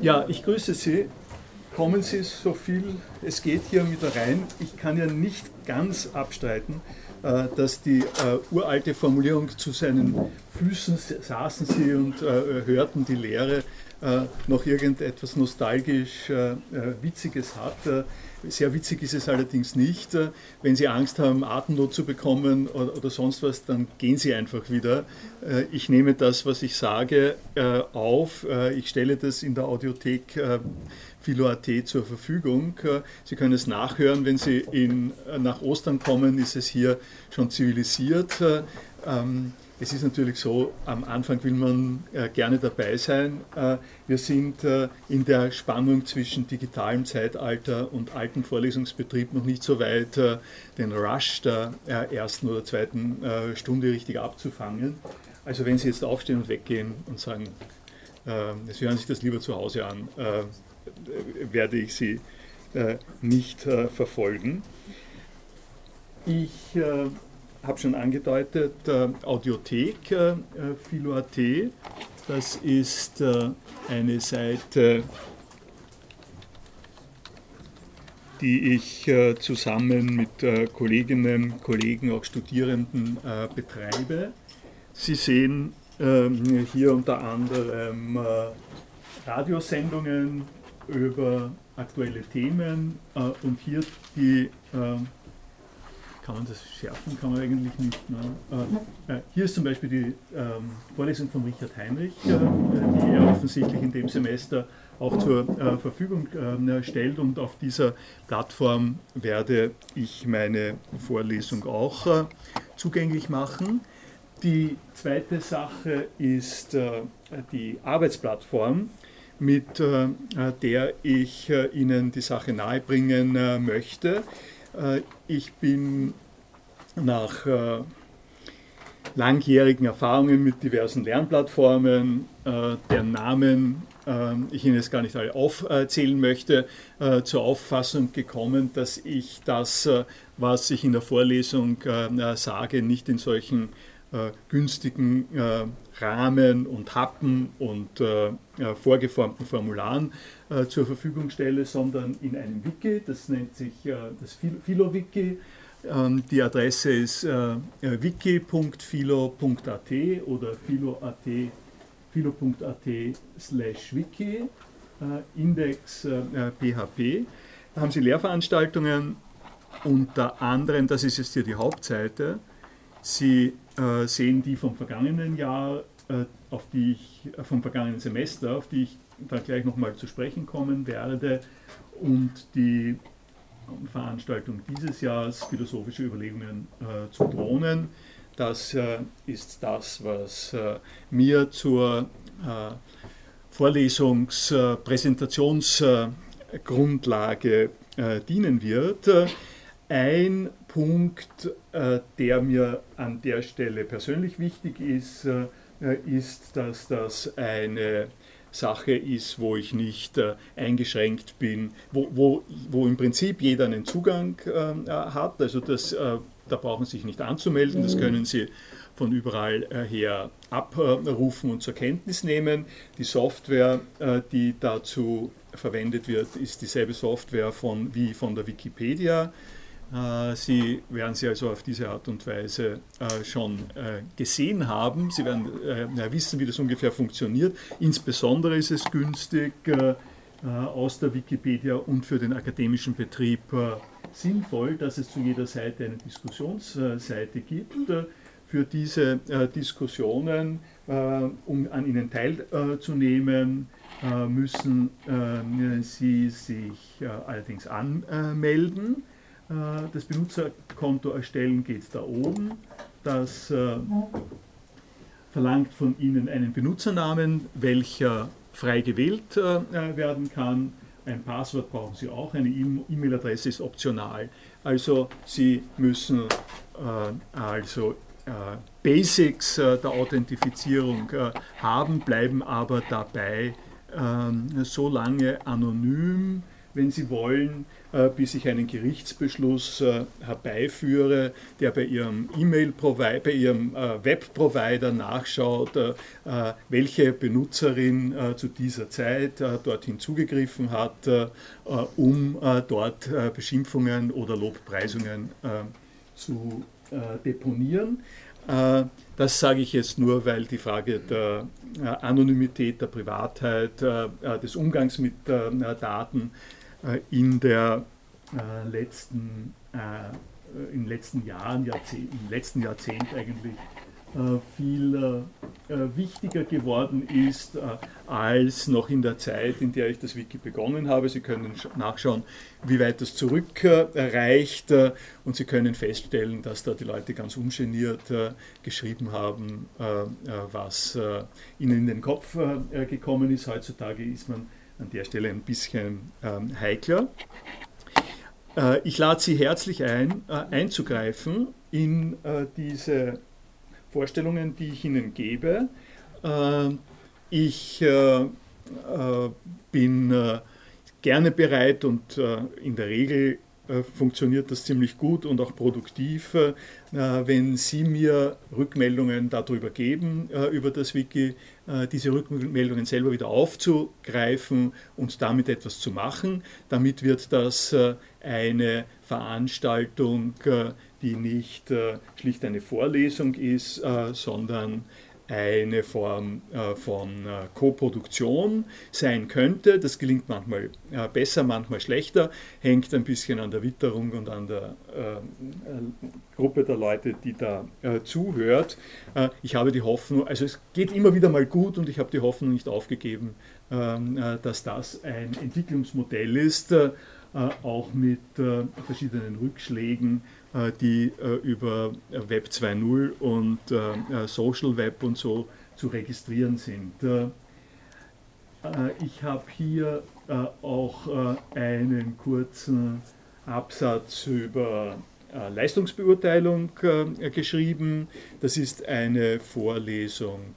Ja, ich grüße Sie. Kommen Sie so viel es geht hier mit rein. Ich kann ja nicht ganz abstreiten, äh, dass die äh, uralte Formulierung zu seinen Füßen saßen sie und äh, hörten die Lehre noch irgendetwas nostalgisch Witziges hat. Sehr witzig ist es allerdings nicht. Wenn Sie Angst haben, Atemnot zu bekommen oder, oder sonst was, dann gehen Sie einfach wieder. Ich nehme das, was ich sage, auf. Ich stelle das in der Audiothek Philo.at zur Verfügung. Sie können es nachhören, wenn Sie in, nach Ostern kommen, ist es hier schon zivilisiert. Ähm, es ist natürlich so, am Anfang will man äh, gerne dabei sein. Äh, wir sind äh, in der Spannung zwischen digitalem Zeitalter und altem Vorlesungsbetrieb noch nicht so weit, äh, den Rush der äh, ersten oder zweiten äh, Stunde richtig abzufangen. Also wenn Sie jetzt aufstehen und weggehen und sagen, Sie hören sich das lieber zu Hause an, werde ich Sie nicht verfolgen. Ich habe schon angedeutet, äh, Audiothek äh, Philo.at. Das ist äh, eine Seite, die ich äh, zusammen mit äh, Kolleginnen, Kollegen, auch Studierenden äh, betreibe. Sie sehen ähm, hier unter anderem Radiosendungen über aktuelle Themen und hier die kann man das schärfen? Kann man eigentlich nicht. Ne? Äh, äh, hier ist zum Beispiel die ähm, Vorlesung von Richard Heinrich, äh, die er offensichtlich in dem Semester auch zur äh, Verfügung ähm, stellt. Und auf dieser Plattform werde ich meine Vorlesung auch äh, zugänglich machen. Die zweite Sache ist äh, die Arbeitsplattform, mit der ich Ihnen die Sache nahebringen möchte. Äh, ich bin nach äh, langjährigen Erfahrungen mit diversen Lernplattformen, äh, deren Namen ich Ihnen jetzt gar nicht alle aufzählen möchte, zur Auffassung gekommen, dass ich das, was ich in der Vorlesung sage, nicht in solchen günstigen Rahmen und Happen und vorgeformten Formularen äh, zur Verfügung stelle, sondern in einem Wiki, das nennt sich äh, das Philo-Wiki. Ähm, die Adresse ist äh, wiki.philo.at oder philo.at philo.at slash wiki, Index PHP. Da haben Sie Lehrveranstaltungen, unter anderem, das ist jetzt hier die Hauptseite, Sie sehen die vom vergangenen Jahr, auf die ich, vom vergangenen Semester, auf die ich da gleich nochmal zu sprechen kommen werde. Und die Veranstaltung dieses Jahres, philosophische Überlegungen äh, zu Drohnen, das äh, ist das, was äh, mir zur äh, Vorlesungs-, äh, Präsentationsgrundlage äh, dienen wird. Ein Punkt, der mir an der Stelle persönlich wichtig ist, ist, dass das eine Sache ist, wo ich nicht äh, eingeschränkt bin, wo, wo, wo im Prinzip jeder einen Zugang äh, hat. Also das, äh, da brauchen Sie sich nicht anzumelden, das können Sie von überall äh, her abrufen und zur Kenntnis nehmen. Die Software, äh, die dazu verwendet wird, ist dieselbe Software von, wie von der Wikipedia. Äh, Sie werden sie also auf diese Art und Weise äh, schon äh, gesehen haben. Sie werden wissen, wie das ungefähr funktioniert. Insbesondere ist es günstig aus der Wikipedia und für den akademischen Betrieb sinnvoll, dass es zu jeder Seite eine Diskussionsseite gibt. Für diese Diskussionen, um an ihnen teilzunehmen, müssen Sie sich allerdings anmelden. Äh, das Benutzerkonto erstellen geht da oben. Das äh, verlangt von Ihnen einen Benutzernamen, welcher frei gewählt äh, werden kann. Ein Passwort brauchen Sie auch, eine E-Mail-Adresse ist optional. Also Sie müssen also Basics der Authentifizierung haben, bleiben aber dabei ähm, so lange anonym, wenn Sie wollen, bis ich einen Gerichtsbeschluss äh, herbeiführe, der bei Ihrem E-Mail-Provider, bei Ihrem äh, Web-Provider nachschaut, welche Benutzerin zu dieser Zeit dorthin zugegriffen hat, um dort Beschimpfungen oder Lobpreisungen zu deponieren. Das sage ich jetzt nur, weil die Frage der Anonymität, der Privatheit, des Umgangs mit Daten äh, in der äh, letzten, äh, in den letzten Jahren, Jahrzehnt, im letzten Jahrzehnt eigentlich viel wichtiger geworden ist als noch in der Zeit, in der ich das Wiki begonnen habe. Sie können nachschauen, wie weit das zurückreicht und Sie können feststellen, dass da die Leute ganz ungeniert geschrieben haben, was ihnen in den Kopf gekommen ist. Heutzutage ist man an der Stelle ein bisschen ähm, heikler. Äh, ich lade Sie herzlich ein, äh, einzugreifen in äh, diese Vorstellungen, die ich Ihnen gebe. Äh, ich äh, äh, bin gerne bereit und in der Regel funktioniert das ziemlich gut und auch produktiv. Äh, wenn Sie mir Rückmeldungen darüber geben, äh, über das Wiki, diese Rückmeldungen selber wieder aufzugreifen und damit etwas zu machen, damit wird das eine Veranstaltung, die nicht schlicht eine Vorlesung ist, sondern eine Form äh, von äh, Koproduktion sein könnte. Das gelingt manchmal äh, besser, manchmal schlechter, hängt ein bisschen an der Witterung und an der Gruppe der Leute, die da zuhört. ich habe die Hoffnung, also es geht immer wieder mal gut und ich habe die Hoffnung nicht aufgegeben, ähm, dass das ein Entwicklungsmodell ist, auch mit verschiedenen Rückschlägen äh, die äh, über Web 2.0 und äh, Social Web und so zu registrieren sind. Ich habe hier auch einen kurzen Absatz über Leistungsbeurteilung geschrieben. Das ist eine Vorlesung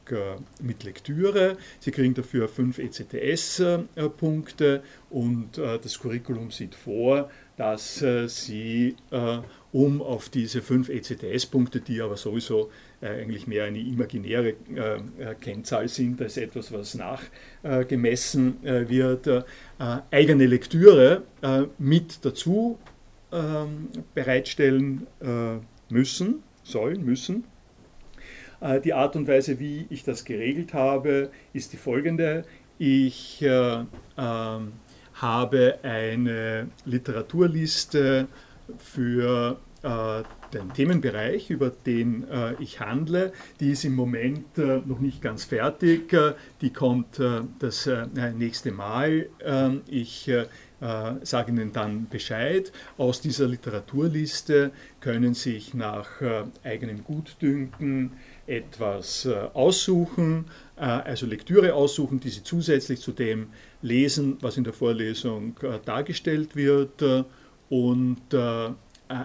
mit Lektüre. Sie kriegen dafür fünf ECTS-Punkte und das Curriculum sieht vor, dass Sie um auf diese fünf ECTS-Punkte, die aber sowieso äh, eigentlich mehr eine imaginäre äh, äh, Kennzahl sind als etwas, was nachgemessen äh, wird, äh, eigene Lektüre äh, mit dazu ähm, bereitstellen müssen, sollen, müssen. Die Art und Weise, wie ich das geregelt habe, ist die folgende. Ich ähm, habe eine Literaturliste für äh, den Themenbereich, über den äh, ich handle. Die ist im Moment äh, noch nicht ganz fertig. Äh, die kommt äh, das nächste Mal. Ähm, ich sage Ihnen dann Bescheid. Aus dieser Literaturliste können Sie sich nach eigenem Gutdünken etwas aussuchen, also Lektüre aussuchen, die Sie zusätzlich zu dem lesen, was in der Vorlesung dargestellt wird und äh,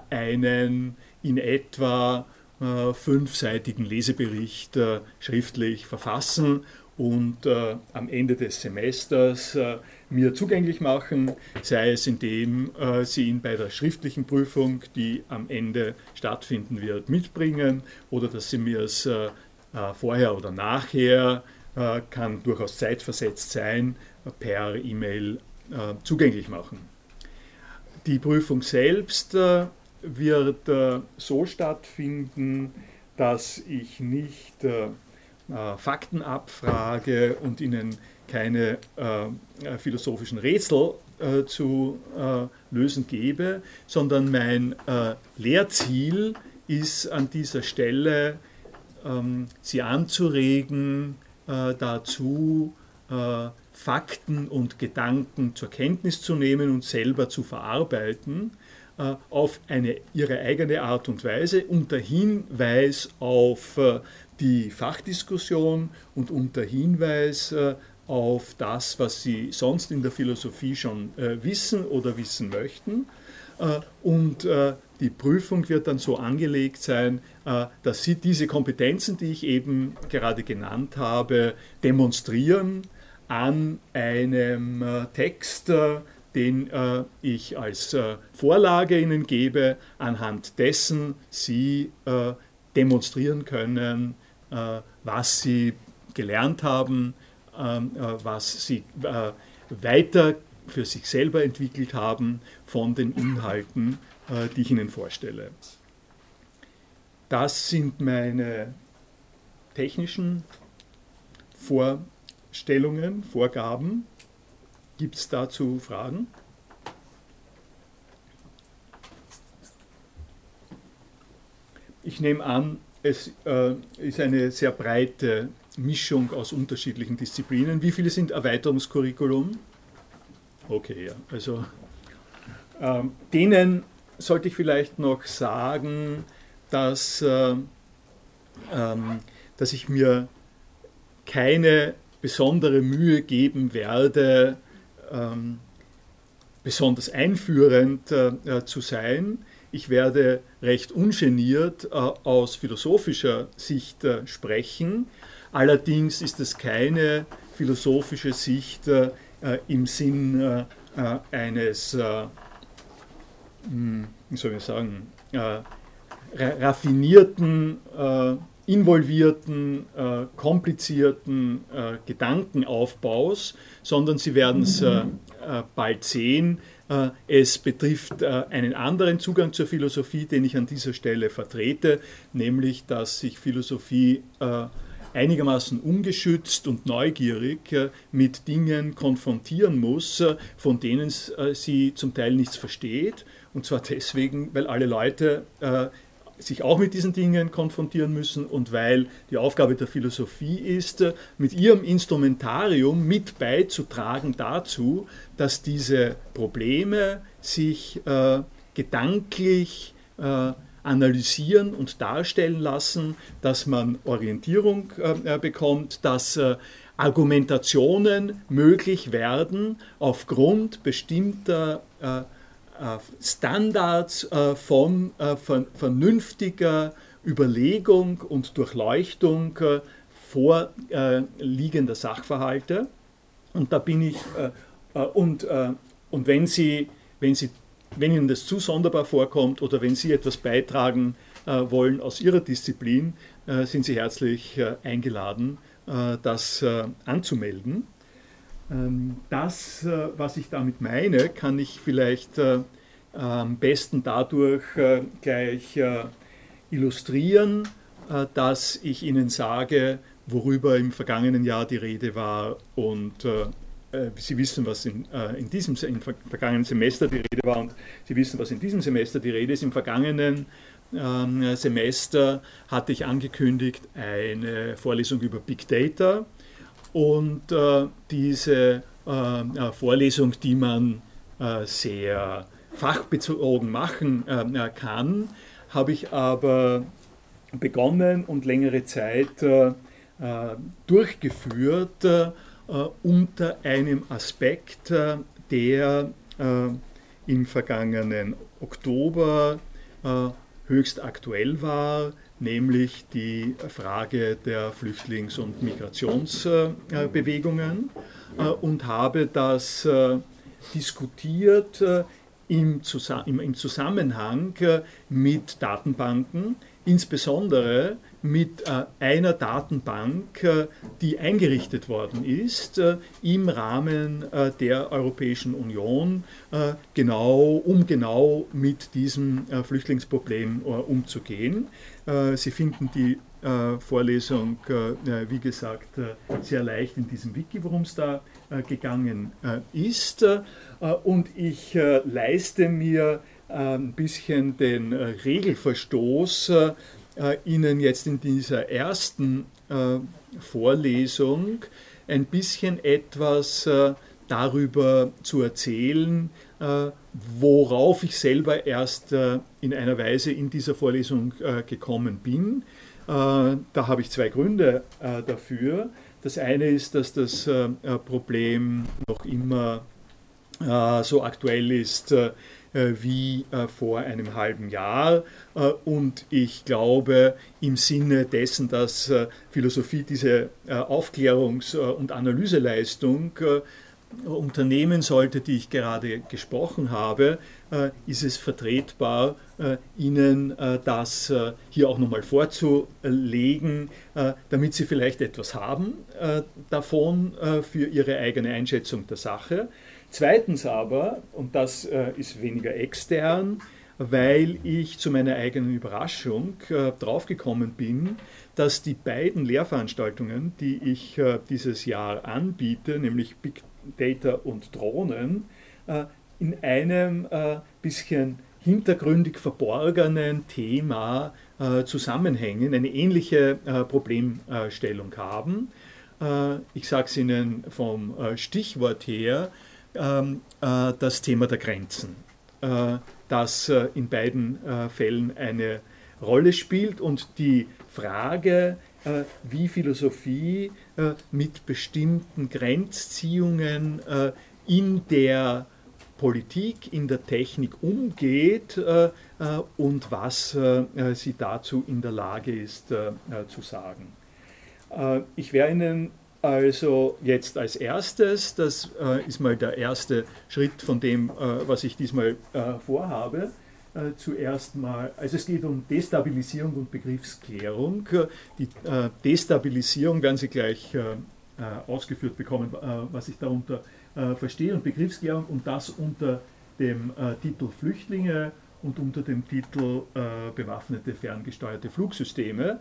einen in etwa äh, fünfseitigen Lesebericht äh, schriftlich verfassen und äh, am Ende des Semesters äh, mir zugänglich machen, sei es indem äh, Sie ihn bei der schriftlichen Prüfung, die am Ende stattfinden wird, mitbringen oder dass Sie mir es vorher oder nachher, kann durchaus zeitversetzt sein, per E-Mail zugänglich machen. Die Prüfung selbst äh, wird äh, so stattfinden, dass ich nicht äh, Fakten abfrage und Ihnen keine philosophischen Rätsel zu lösen gebe, sondern mein Lehrziel ist an dieser Stelle, ähm, Sie anzuregen, dazu Fakten und Gedanken zur Kenntnis zu nehmen und selber zu verarbeiten äh, auf eine ihre eigene Art und Weise unter Hinweis auf äh, die Fachdiskussion und unter Hinweis äh, auf das, was sie sonst in der Philosophie schon wissen oder wissen möchten. Und die Prüfung wird dann so angelegt sein, dass Sie diese Kompetenzen, die ich eben gerade genannt habe, demonstrieren an einem äh, Text, äh, den äh, ich als Vorlage Ihnen gebe, anhand dessen Sie demonstrieren können, was Sie gelernt haben, ähm, äh, was Sie weiter für sich selber entwickelt haben von den Inhalten, die ich Ihnen vorstelle. Das sind meine technischen Vorstellungen, Vorgaben. Gibt es dazu Fragen? Ich nehme an, es äh, ist eine sehr breite Mischung aus unterschiedlichen Disziplinen. Wie viele sind Erweiterungskurriculum? Okay, ja. Also ähm, denen sollte ich vielleicht noch sagen, dass, äh, ähm, dass ich mir keine besondere Mühe geben werde, ähm, besonders einführend äh, äh, zu sein. Ich werde recht ungeniert äh, aus philosophischer Sicht äh, sprechen. Allerdings ist es keine philosophische Sicht äh, im Sinn äh, eines, hm, wie soll ich sagen, raffinierten involvierten, äh, komplizierten äh, Gedankenaufbaus, sondern Sie werden es äh, äh, bald sehen. Äh, es betrifft äh, einen anderen Zugang zur Philosophie, den ich an dieser Stelle vertrete, nämlich dass sich Philosophie einigermaßen ungeschützt und neugierig mit Dingen konfrontieren muss, von denen sie zum Teil nichts versteht. Und zwar deswegen, weil alle Leute sich auch mit diesen Dingen konfrontieren müssen und weil die Aufgabe der Philosophie ist, mit ihrem Instrumentarium mit beizutragen dazu, dass diese Probleme sich äh, gedanklich äh, analysieren und darstellen lassen, dass man Orientierung äh, äh bekommt, dass äh, Argumentationen möglich werden aufgrund bestimmter äh, Standards äh, von äh, vernünftiger Überlegung und Durchleuchtung vorliegender Sachverhalte. Und da bin ich, und, und wenn, Sie, wenn, Sie, wenn Ihnen das zu sonderbar vorkommt oder wenn Sie etwas beitragen wollen aus Ihrer Disziplin, sind Sie herzlich eingeladen, das anzumelden. Ähm, das, äh, was ich damit meine, kann ich vielleicht äh, am besten dadurch äh, gleich illustrieren, dass ich Ihnen sage, worüber im vergangenen Jahr die Rede war und Sie wissen, was in, in diesem im vergangenen Semester die Rede war und Sie wissen, was in diesem Semester die Rede ist. Im vergangenen ähm, Semester hatte ich angekündigt eine Vorlesung über Big Data und äh, diese äh, Vorlesung, die man äh, sehr fachbezogen machen äh, kann, habe ich aber begonnen und längere Zeit äh, äh, durchgeführt unter einem Aspekt, der im vergangenen Oktober höchst aktuell war, nämlich die Frage der Flüchtlings- und Migrationsbewegungen äh, und habe das äh, diskutiert äh, im Zusammenhang mit Datenbanken, insbesondere mit einer Datenbank, die eingerichtet worden ist im Rahmen der Europäischen Union, genau, um genau mit diesem Flüchtlingsproblem umzugehen. Äh, Sie finden die äh, Vorlesung, äh, wie gesagt, sehr leicht in diesem Wiki, worum es da gegangen ist. Und ich leiste mir ein bisschen den Regelverstoß, Ihnen jetzt in dieser ersten Vorlesung ein bisschen etwas darüber zu erzählen, äh, worauf ich selber erst äh, in einer Weise in dieser Vorlesung äh, gekommen bin. Da habe ich zwei Gründe dafür. Das eine ist, dass das Problem noch immer so aktuell ist wie vor einem halben Jahr. Und ich glaube, im Sinne dessen, dass Philosophie diese Aufklärungs- und Analyseleistung Unternehmen sollte, die ich gerade gesprochen habe, äh, ist es vertretbar, äh, Ihnen äh, das hier auch nochmal vorzulegen, damit Sie vielleicht etwas haben davon für Ihre eigene Einschätzung der Sache. Zweitens aber, und das ist weniger extern, weil ich zu meiner eigenen Überraschung draufgekommen bin, dass die beiden Lehrveranstaltungen, die ich dieses Jahr anbiete, nämlich Big Data und Drohnen äh, in einem äh, bisschen hintergründig verborgenen Thema äh, zusammenhängen, eine ähnliche Problemstellung haben. ich sage es Ihnen vom Stichwort her, ähm, das Thema der Grenzen, das in beiden Fällen eine Rolle spielt und die Frage, äh, wie Philosophie äh, mit bestimmten Grenzziehungen äh, in der Politik, in der Technik umgeht und was sie dazu in der Lage ist zu sagen. Ich werde Ihnen also jetzt als erstes, das ist mal der erste Schritt von dem, was ich diesmal vorhabe, äh, zuerst mal, also es geht um Destabilisierung und Begriffsklärung. Die äh, Destabilisierung werden Sie gleich äh, äh ausgeführt bekommen, äh, was ich darunter äh, verstehe, und Begriffsklärung und das unter dem Titel Flüchtlinge und unter dem Titel bewaffnete ferngesteuerte Flugsysteme.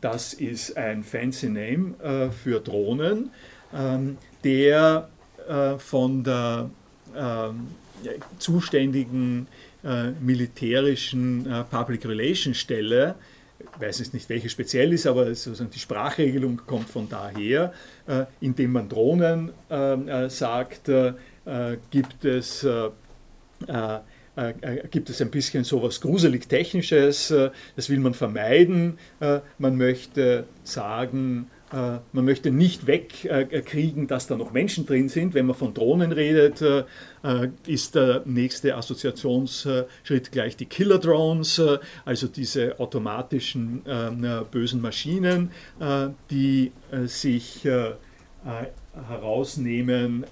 Das ist ein fancy Name für Drohnen, ähm, der von der ähm, zuständigen äh, militärischen äh, Public Relations Stelle, ich weiß jetzt nicht, welche speziell ist, aber sozusagen die Sprachregelung kommt von daher, äh, indem man Drohnen äh, sagt, äh, gibt es gibt es ein bisschen so etwas gruselig Technisches, das will man vermeiden. Man möchte sagen, äh, man möchte nicht wegkriegen, dass da noch Menschen drin sind. Wenn man von Drohnen redet, äh, ist der nächste Assoziationsschritt gleich die Killer Drones, äh, also diese automatischen bösen Maschinen, die sich herausnehmen,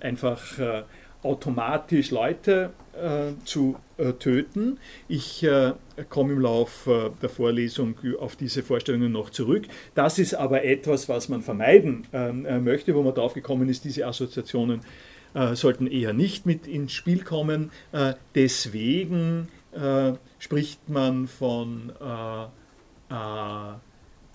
einfach automatisch Leute äh, zu äh, töten. Ich äh, komme im Laufe der Vorlesung auf diese Vorstellungen noch zurück. Das ist aber etwas, was man vermeiden ähm, möchte, wo man drauf gekommen ist, diese Assoziationen sollten eher nicht mit ins Spiel kommen. deswegen spricht man von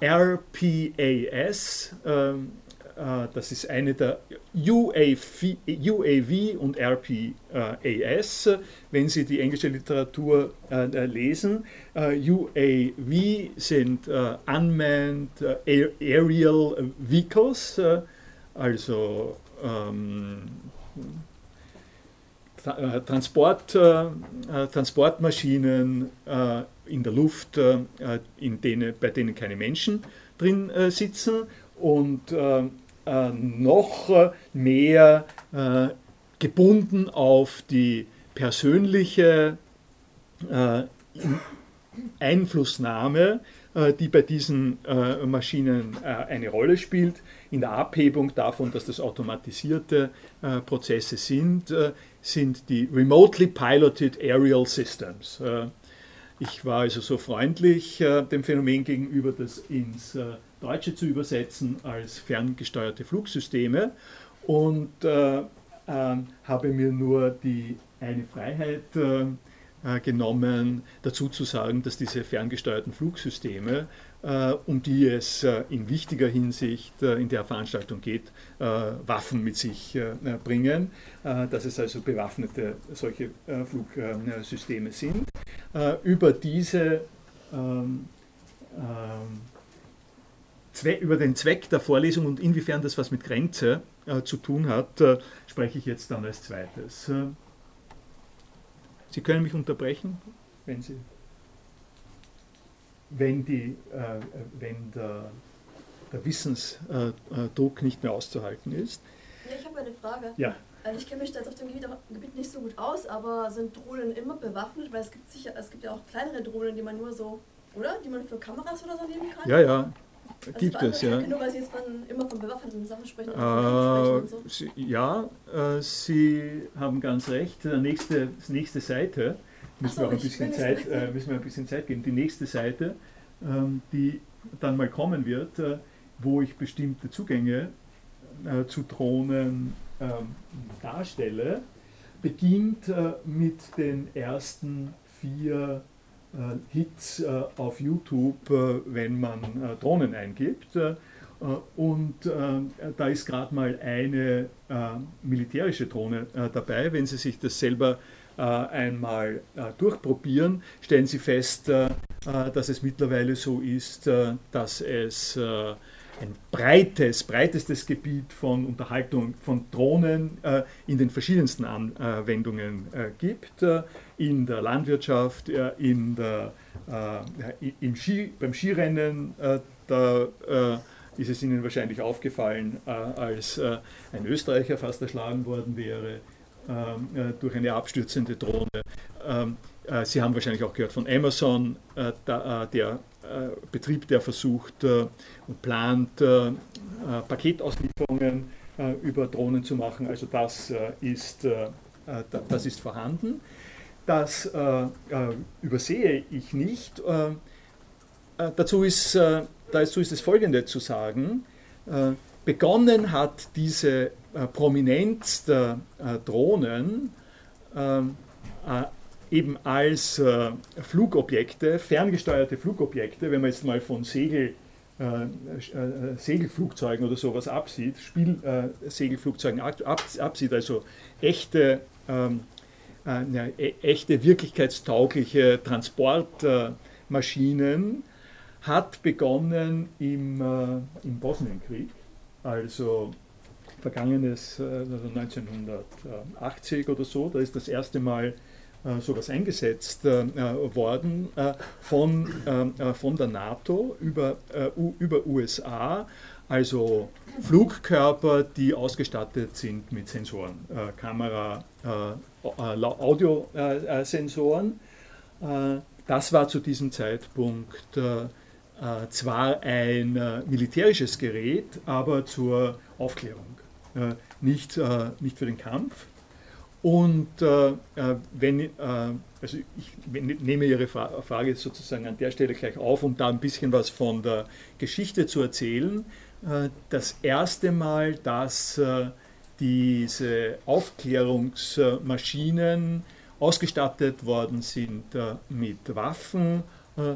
RPAS, ähm, äh, das ist eine der UAV, UAV und RPAS, wenn Sie die englische Literatur äh, lesen. Äh, UAV sind Unmanned Aerial Vehicles, also ähm, Transport, Transportmaschinen in der Luft, in denen, bei denen keine Menschen drin sitzen und äh, noch mehr äh, gebunden auf die persönliche äh, Einflussnahme, die bei diesen Maschinen eine Rolle spielt. In der Abhebung davon, dass das automatisierte Prozesse sind, sind die Remotely Piloted Aerial Systems. Ich war also so freundlich dem Phänomen gegenüber, das ins Deutsche zu übersetzen als ferngesteuerte Flugsysteme und äh, äh, habe mir nur die eine Freiheit äh, äh, genommen, dazu zu sagen, dass diese ferngesteuerten Flugsysteme, äh, um die es in wichtiger Hinsicht in der Veranstaltung geht, Waffen mit sich bringen, dass es also bewaffnete solche Flugsysteme sind. über diese über den Zweck der Vorlesung und inwiefern das was mit Grenze äh, zu tun hat, äh, spreche ich jetzt dann als zweites. Äh, Sie können mich unterbrechen, wenn Sie, wenn die, äh, wenn der, der Wissensdruck nicht mehr auszuhalten ist. Ja, ich habe eine Frage. Ja. Also ich kenne mich da jetzt auf dem Gebiet, Gebiet, nicht so gut aus, aber sind Drohnen immer bewaffnet? Weil es gibt sicher, es gibt ja auch kleinere Drohnen, die man nur so, oder? Die man für Kameras oder so nehmen kann. Ja, ja Also gibt es, ja. Nur weil Sie jetzt von, immer von bewaffneten Sachen sprechen. Äh, sprechen so. Sie, ja, äh, Sie haben ganz recht. Der nächste, die nächste Seite, müssen so, wir auch ein bisschen Zeit, äh, müssen wir ein bisschen Zeit geben. Die nächste Seite, ähm, die dann mal kommen wird, äh, wo ich bestimmte Zugänge äh, zu Drohnen ähm, darstelle, beginnt äh, mit den ersten vier Hits äh, auf YouTube, äh, wenn man äh, Drohnen eingibt. Äh, und äh, da ist gerade mal eine äh, militärische Drohne äh, dabei. Wenn Sie sich das selber äh, einmal äh, durchprobieren, stellen Sie fest, äh, äh, dass es mittlerweile so ist, äh, dass es äh, ein breites, breitestes Gebiet von Unterhaltung von Drohnen äh, in den verschiedensten Anwendungen äh, gibt. Äh, in der Landwirtschaft, in der, äh, im Ski, beim Skirennen, äh, da äh, ist es Ihnen wahrscheinlich aufgefallen, als ein Österreicher fast erschlagen worden wäre ähm, äh, durch eine abstürzende Drohne. Ähm, äh, Sie haben wahrscheinlich auch gehört von Amazon, der Betrieb, der versucht und plant, Paketauslieferungen über Drohnen zu machen. Also das ist, da- das ist vorhanden. Das äh, äh, übersehe ich nicht. Äh, äh, dazu ist, dazu ist es Folgende zu sagen. Begonnen hat diese Prominenz der Drohnen eben als Flugobjekte, ferngesteuerte Flugobjekte, wenn man jetzt mal von Segel, Segelflugzeugen oder sowas absieht, Spielsegelflugzeugen ab, absieht, also echte, ähm, ja, e echte wirklichkeitstaugliche Transportmaschinen, hat begonnen im, äh, im Bosnienkrieg, also vergangenes äh, also 1980 oder so, da ist das erste Mal äh, sowas eingesetzt worden von, von der NATO über, über USA, also Flugkörper, die ausgestattet sind mit Sensoren, äh, Kamera, äh, Audiosensoren. Äh, das war zu diesem Zeitpunkt äh, äh, zwar ein äh, militärisches Gerät, aber zur Aufklärung, äh, nicht, äh, nicht für den Kampf. Und äh, äh, wenn, äh, also ich nehme Ihre Fra Frage sozusagen an der Stelle gleich auf, um da ein bisschen was von der Geschichte zu erzählen. Äh, das erste Mal, dass äh, diese Aufklärungsmaschinen ausgestattet worden sind äh, mit Waffen äh,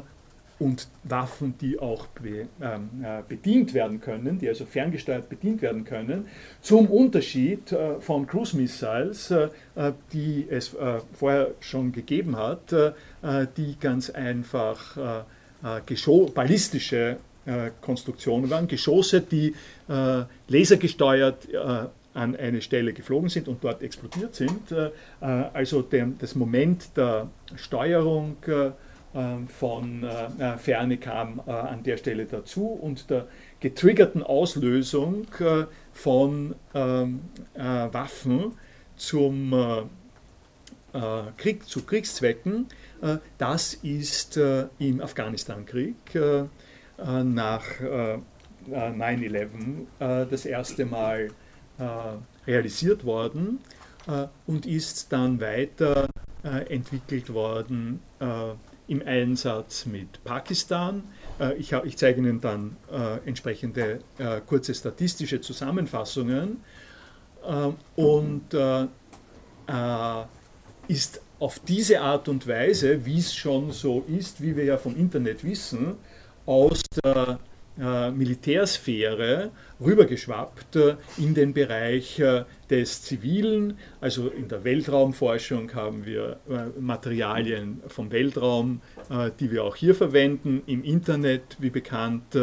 und Waffen, die auch ähm, äh, bedient werden können, die also ferngesteuert bedient werden können, zum Unterschied von Cruise Missiles, die es vorher schon gegeben hat, die ganz einfach ballistische Konstruktionen waren, Geschosse, die lasergesteuert an eine Stelle geflogen sind und dort explodiert sind. Äh, äh, also dem, das Moment der Steuerung äh, ähm, von Ferne kam an der Stelle dazu und der getriggerten Auslösung von ähm, äh, Waffen zum Krieg, zu Kriegszwecken, das ist im Afghanistan-Krieg nach äh, äh, 9-11 äh, das erste Mal realisiert worden äh, und ist dann weiter äh, entwickelt worden äh, im Einsatz mit Pakistan. Äh, ich, ich zeige Ihnen dann äh, entsprechende äh, kurze statistische Zusammenfassungen. Äh, und äh, äh, ist auf diese Art und Weise, wie es schon so ist, wie wir ja vom Internet wissen, aus der äh, Militärsphäre rübergeschwappt äh, in den Bereich äh, des Zivilen. Also in der Weltraumforschung haben wir Materialien vom Weltraum, die wir auch hier verwenden. Im Internet, wie bekannt,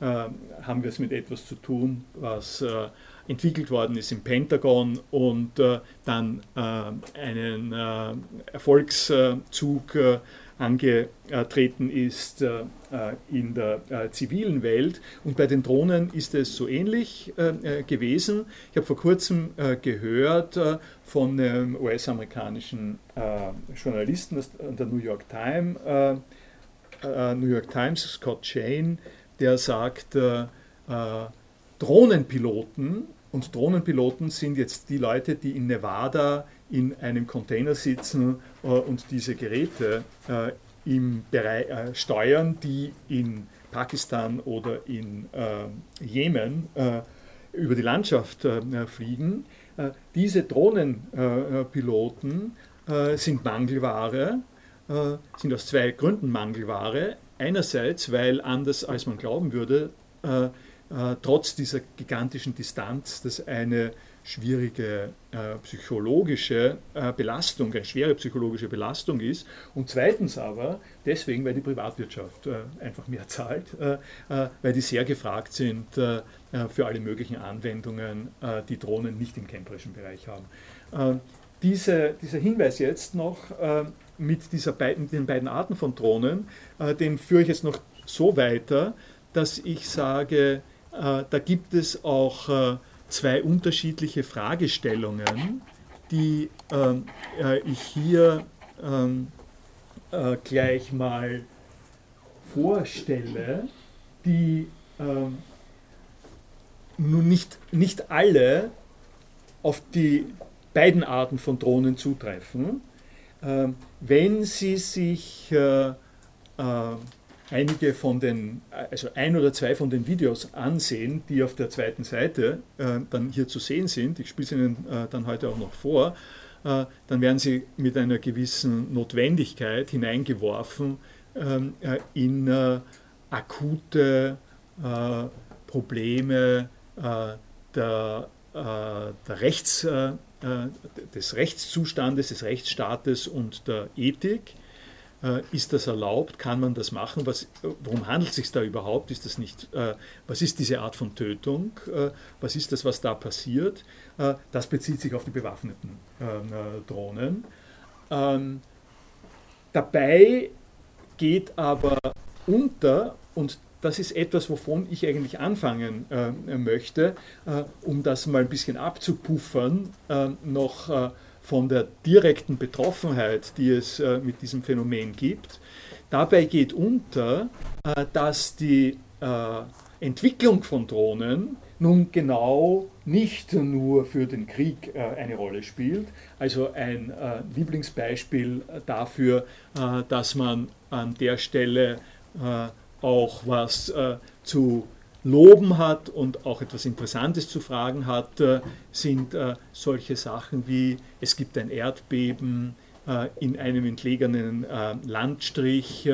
haben wir es mit etwas zu tun, was entwickelt worden ist im Pentagon und dann einen Erfolgszug angetreten ist äh, äh, in der äh, zivilen Welt. Und bei den Drohnen ist es so ähnlich äh, äh, gewesen. Ich habe vor kurzem gehört von einem US-amerikanischen Journalisten aus der New York Times, New York Times, Scott Shane, der sagt, Drohnenpiloten und Drohnenpiloten sind jetzt die Leute, die in Nevada in einem Container sitzen äh, und diese Geräte äh, im Bereich, äh, steuern, die in Pakistan oder in äh, Jemen äh, über die Landschaft äh, fliegen. diese Drohnenpiloten sind Mangelware, sind aus zwei Gründen Mangelware. Einerseits, weil anders als man glauben würde, trotz dieser gigantischen Distanz das eine schwierige äh, psychologische äh, Belastung, eine schwere psychologische Belastung ist. Und zweitens aber deswegen, weil die Privatwirtschaft äh, einfach mehr zahlt, äh, äh, weil die sehr gefragt sind äh, für alle möglichen Anwendungen, die Drohnen nicht im camperischen Bereich haben. Diese, dieser Hinweis jetzt noch mit, dieser beiden, den beiden Arten von Drohnen, den führe ich jetzt noch so weiter, dass ich sage, da gibt es auch zwei unterschiedliche Fragestellungen, die ähm, äh, ich hier ähm, äh, gleich mal vorstelle, die ähm, nun nicht, nicht alle auf die beiden Arten von Drohnen zutreffen. Ähm, wenn Sie sich äh, äh einige von den, also ein oder zwei von den Videos ansehen, die auf der zweiten Seite äh, dann hier zu sehen sind, ich spiele sie Ihnen äh, dann heute auch noch vor, äh, dann werden Sie mit einer gewissen Notwendigkeit hineingeworfen ähm, äh, in äh, akute äh, Probleme der, der Rechts, des Rechtszustandes, des Rechtsstaates und der Ethik ist das erlaubt? Kann man das machen? Was, worum handelt es sich da überhaupt? Ist das nicht, äh, was ist diese Art von Tötung? Äh, was ist das, was da passiert? Äh, das bezieht sich auf die bewaffneten ähm, äh, Drohnen. Ähm, dabei geht aber unter, und das ist etwas, wovon ich eigentlich anfangen äh, möchte, um das mal ein bisschen abzupuffern, noch von der direkten Betroffenheit, die es äh, mit diesem Phänomen gibt. Dabei geht unter, äh, dass die äh, Entwicklung von Drohnen nun genau nicht nur für den Krieg eine Rolle spielt. Also ein Lieblingsbeispiel dafür, dass man an der Stelle auch was zu loben hat und auch etwas Interessantes zu fragen hat, äh, sind äh, solche Sachen wie es gibt ein Erdbeben äh, in einem entlegenen Landstrich,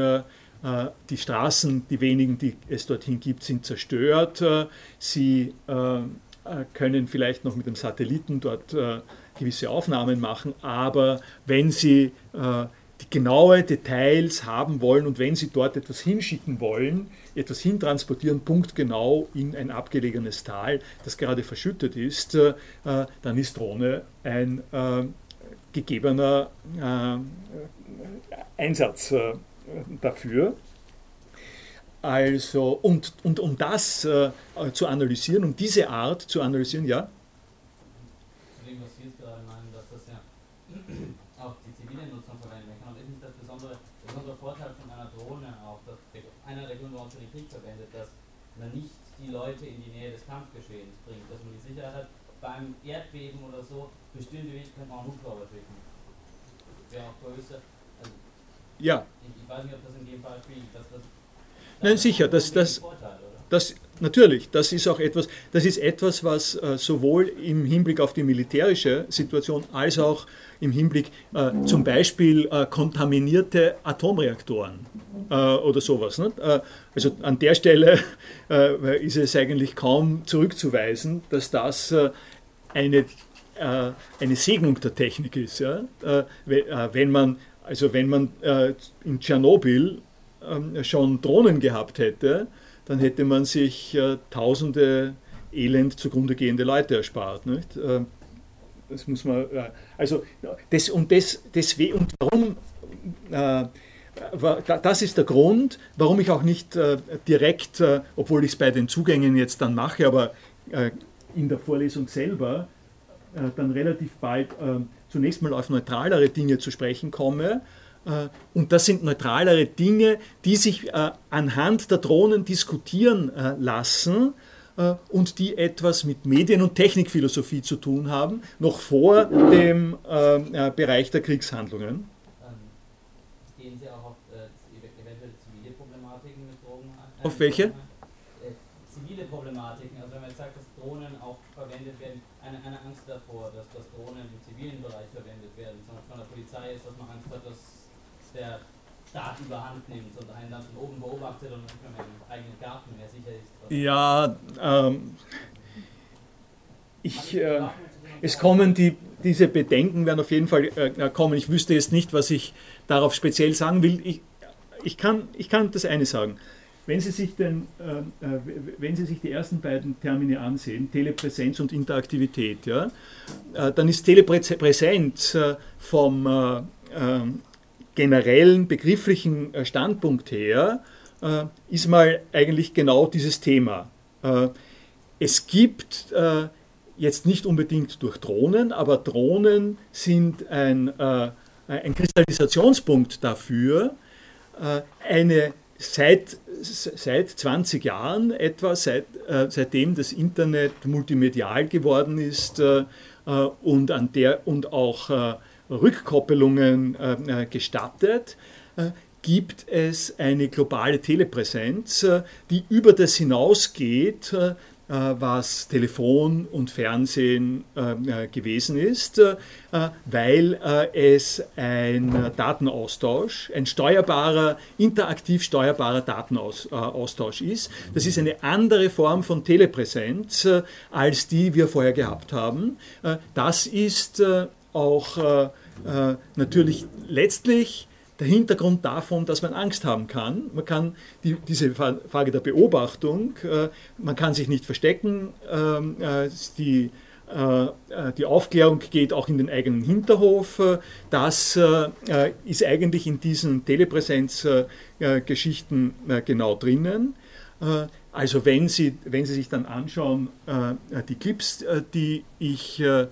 die Straßen, die wenigen, die es dorthin gibt, sind zerstört. Sie können vielleicht noch mit dem Satelliten dort gewisse Aufnahmen machen, aber wenn Sie die genaue Details haben wollen und wenn Sie dort etwas hinschicken wollen, etwas hintransportieren, punktgenau in ein abgelegenes Tal, das gerade verschüttet ist, äh, dann ist Drohne ein äh, gegebener äh, Einsatz äh, dafür. Also, und, und um das äh, zu analysieren, um diese Art zu analysieren, ja? Zu dem, was Sie jetzt gerade meinen, dass das ja auch die zivile Nutzung verwendet werden kann. Und ist nicht das besondere, besondere Vorteil von einer Drohne auch, dass einer der Gründe, warum sie den Krieg verwendet, dass man nicht die Leute in die Nähe des Kampfgeschehens bringt, dass man die Sicherheit hat. Beim Erdbeben oder so, bestimmte Wege könnte man auch Hubschrauber schicken. Wäre auch größer. Also ja. Ich, ich, weiß nicht, ob das in dem Beispiel, dass das. Nein, sicher, das, das, das, natürlich, das ist auch etwas, das ist etwas, was äh, sowohl im Hinblick auf die militärische Situation als auch im Hinblick äh, zum Beispiel äh, kontaminierte Atomreaktoren äh, oder sowas. Ne? also an der Stelle äh, ist es eigentlich kaum zurückzuweisen, dass das eine, eine Segnung der Technik ist. Ja? wenn man, also wenn man in Tschernobyl ähm, schon Drohnen gehabt hätte, dann hätte man sich äh, tausende elend zugrunde gehende Leute erspart. Nicht? Äh, das muss man, also das und das, deswegen, und warum, äh, das ist der Grund, warum ich auch nicht äh, direkt, äh, obwohl ich es bei den Zugängen jetzt dann mache, aber in der Vorlesung selber dann relativ bald zunächst mal auf neutralere Dinge zu sprechen komme, und das sind neutralere Dinge, die sich anhand der Drohnen diskutieren lassen und die etwas mit Medien- und Technikphilosophie zu tun haben, noch vor dem Bereich der Kriegshandlungen. Auf welche? Äh, zivile Problematiken, also wenn man jetzt sagt, dass Drohnen auch verwendet werden, eine, eine Angst davor, dass, dass Drohnen im zivilen Bereich verwendet werden, Beispiel von der Polizei ist, dass man Angst hat, dass der Staat überhand nimmt und einen dann von oben beobachtet und manchmal im eigenen Garten mehr sicher ist. Ja, ähm, ich, äh, es kommen die, diese Bedenken werden auf jeden Fall äh, kommen. Ich wüsste jetzt nicht, was ich darauf speziell sagen will. Ich, ich, kann, ich kann das eine sagen. Wenn Sie, sich den, äh, äh, wenn Sie sich die ersten beiden Termine ansehen, Telepräsenz und Interaktivität, ja, äh, dann ist Telepräsenz äh, vom äh, ähm, generellen begrifflichen äh, Standpunkt her, ist mal eigentlich genau dieses Thema. es gibt jetzt nicht unbedingt durch Drohnen, aber Drohnen sind ein, ein Kristallisationspunkt dafür, eine seit, seit 20 Jahren etwa, seit, äh, seitdem das Internet multimedial geworden ist äh, äh und, an der, und auch äh, Rückkoppelungen äh, äh, gestattet, gibt es eine globale Telepräsenz, die über das hinausgeht, äh, was Telefon und Fernsehen äh, äh, gewesen ist, weil es ein Datenaustausch, ein steuerbarer, interaktiv steuerbarer Datenaustausch ist. Das ist eine andere Form von Telepräsenz, als die wir vorher gehabt haben. Das ist auch natürlich letztlich der Hintergrund davon, dass man Angst haben kann. Man kann die, diese Frage der Beobachtung, äh, man kann sich nicht verstecken, ähm, äh, die, äh, die Aufklärung geht auch in den eigenen Hinterhof. Das ist eigentlich in diesen Telepräsenzgeschichten genau drinnen. Also wenn Sie, wenn Sie sich dann anschauen, die Clips, die ich äh,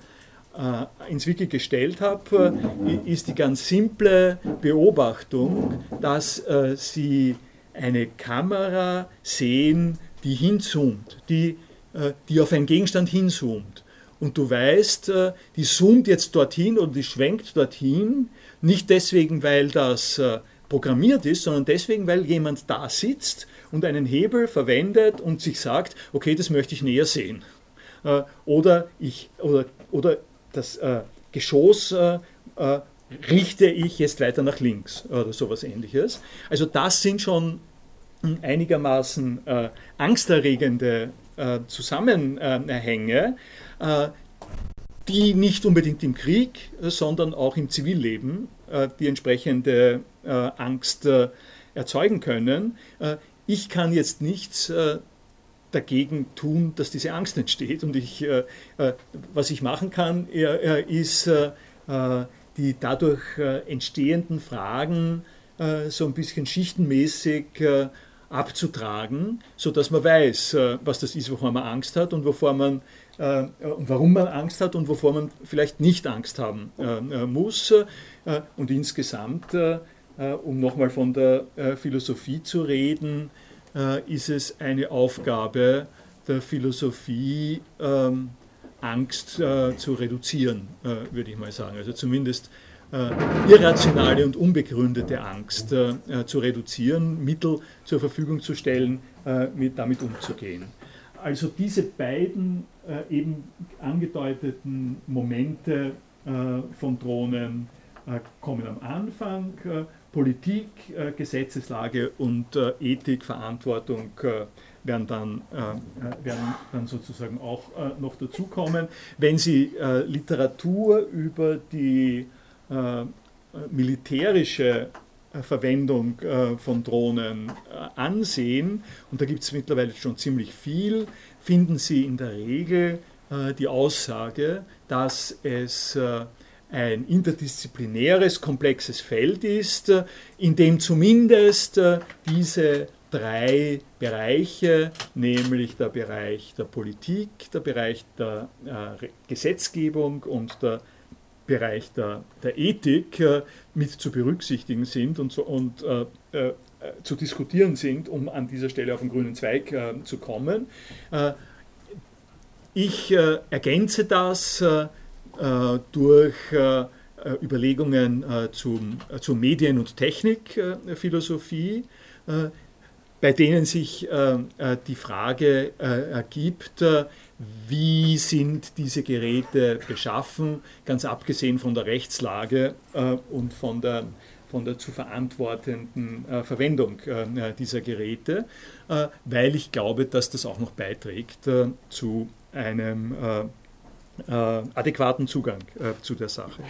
ins Wiki gestellt habe, äh, ist die ganz simple Beobachtung, dass äh, Sie eine Kamera sehen, die hinzoomt, die, die auf einen Gegenstand hinzoomt. Und du weißt, die zoomt jetzt dorthin oder die schwenkt dorthin, nicht deswegen, weil das programmiert ist, sondern deswegen, weil jemand da sitzt und einen Hebel verwendet und sich sagt, okay, das möchte ich näher sehen. Oder, ich, oder, oder das äh, Geschoss äh, äh, richte ich jetzt weiter nach links oder sowas ähnliches. Also das sind schon einigermaßen äh, angsterregende äh, Zusammenhänge, die nicht unbedingt im Krieg, sondern auch im Zivilleben die entsprechende Angst erzeugen können. ich kann jetzt nichts dagegen tun, dass diese Angst entsteht. Und ich, äh, äh was ich machen kann, äh, ist äh, äh die dadurch entstehenden Fragen so ein bisschen schichtenmäßig abzutragen, sodass man weiß, was das ist, wovor man Angst hat und wovor man und warum man Angst hat und wovor man vielleicht nicht Angst haben muss. und insgesamt, um nochmal von der Philosophie zu reden, ist es eine Aufgabe der Philosophie, ähm, Angst äh, zu reduzieren, äh, würde ich mal sagen. Also zumindest äh, irrationale und unbegründete Angst äh, äh, zu reduzieren, Mittel zur Verfügung zu stellen, mit, damit umzugehen. Also diese beiden eben angedeuteten Momente von Drohnen kommen am Anfang Politik, äh, Gesetzeslage und äh, Ethik, Verantwortung äh, werden dann, werden dann sozusagen auch noch dazukommen. Wenn Sie Literatur über die militärische Verwendung von Drohnen ansehen, und da gibt es mittlerweile schon ziemlich viel, finden Sie in der Regel die Aussage, dass es ein interdisziplinäres, komplexes Feld ist, in dem zumindest äh, diese drei Bereiche, nämlich der Bereich der Politik, der Bereich der äh, Gesetzgebung und der Bereich der, der Ethik mit zu berücksichtigen sind und, so, und äh, äh, zu diskutieren sind, um an dieser Stelle auf den grünen Zweig äh, zu kommen. ich ergänze das durch Überlegungen zum, zur Medien- und Technikphilosophie, bei denen sich die Frage ergibt, wie sind diese Geräte beschaffen, ganz abgesehen von der Rechtslage äh, und von der, von der zu verantwortenden äh, Verwendung äh, dieser Geräte, äh, weil ich glaube, dass das auch noch beiträgt äh, zu einem äh, adäquaten Zugang zu der Sache.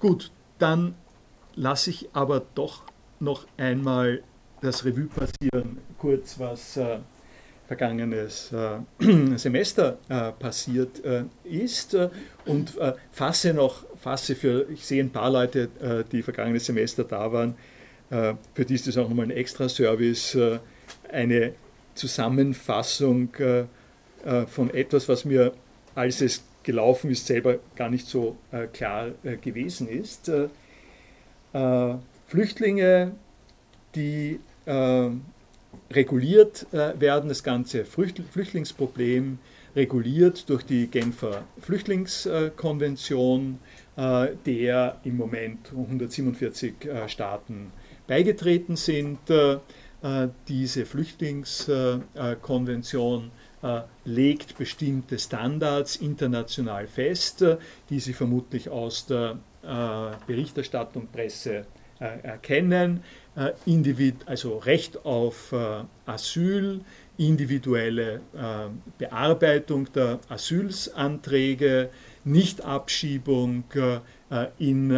Gut, dann lasse ich aber doch noch einmal das Revue passieren, kurz was vergangenes äh, Semester äh, passiert äh, ist und fasse noch, fasse für, ich sehe ein paar Leute, die vergangenes Semester da waren, für die ist das auch nochmal ein Extra-Service, eine Zusammenfassung von etwas, was mir, als es gelaufen ist, selber gar nicht so klar gewesen ist. Flüchtlinge, die reguliert äh, werden, das ganze Flüchtlingsproblem reguliert durch die Genfer Flüchtlingskonvention, äh, der im Moment 147 äh, Staaten beigetreten sind. Diese Flüchtlingskonvention legt bestimmte Standards international fest, die Sie vermutlich aus der Berichterstattung, Presse erkennen. Äh, individ, also Recht auf äh, Asyl, individuelle äh, Bearbeitung der Asylsanträge, Nichtabschiebung in,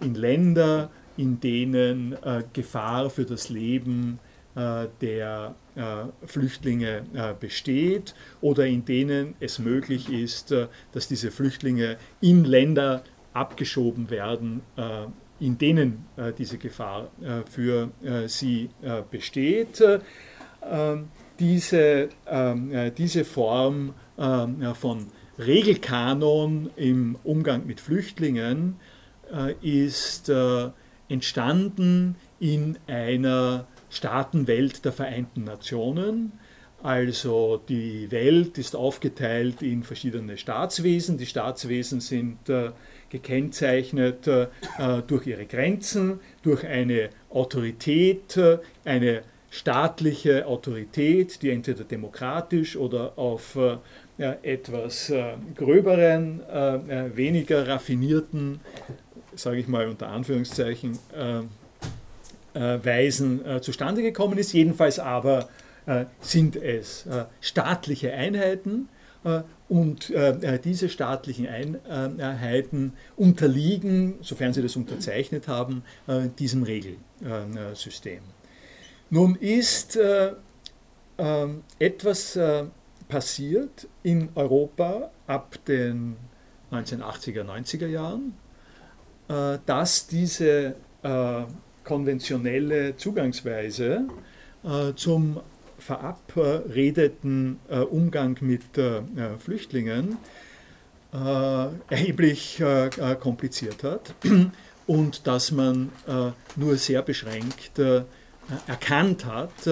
in Länder, in denen Gefahr für das Leben der Flüchtlinge besteht oder in denen es möglich ist, dass diese Flüchtlinge in Länder abgeschoben werden, in denen äh, diese Gefahr äh, für äh, sie äh, besteht. Ähm, diese, ähm, äh, diese Form ähm, von Regelkanon im Umgang mit Flüchtlingen äh, ist entstanden in einer Staatenwelt der Vereinten Nationen. Also die Welt ist aufgeteilt in verschiedene Staatswesen. Die Staatswesen sind äh, gekennzeichnet äh, durch ihre Grenzen, durch eine Autorität, äh, eine staatliche Autorität, die entweder demokratisch oder auf äh, etwas gröberen, weniger raffinierten, sage ich mal unter Anführungszeichen, Weisen zustande gekommen ist. Jedenfalls aber sind es staatliche Einheiten, und äh, diese staatlichen Einheiten unterliegen, sofern sie das unterzeichnet haben, äh, diesem Regelsystem. Nun ist äh, etwas äh, passiert in Europa ab den 1980er, 90er Jahren, äh, dass diese äh, konventionelle Zugangsweise zum verabredeten äh, Umgang mit äh, Flüchtlingen äh, erheblich kompliziert hat und dass man nur sehr beschränkt erkannt hat,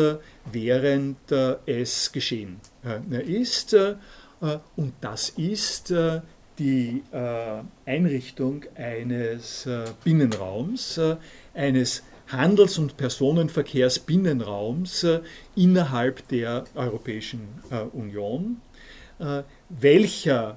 während es geschehen ist. Und das ist die Einrichtung eines Binnenraums, eines Handels- und Personenverkehrsbinnenraums äh, innerhalb der Europäischen äh, Union, äh, welcher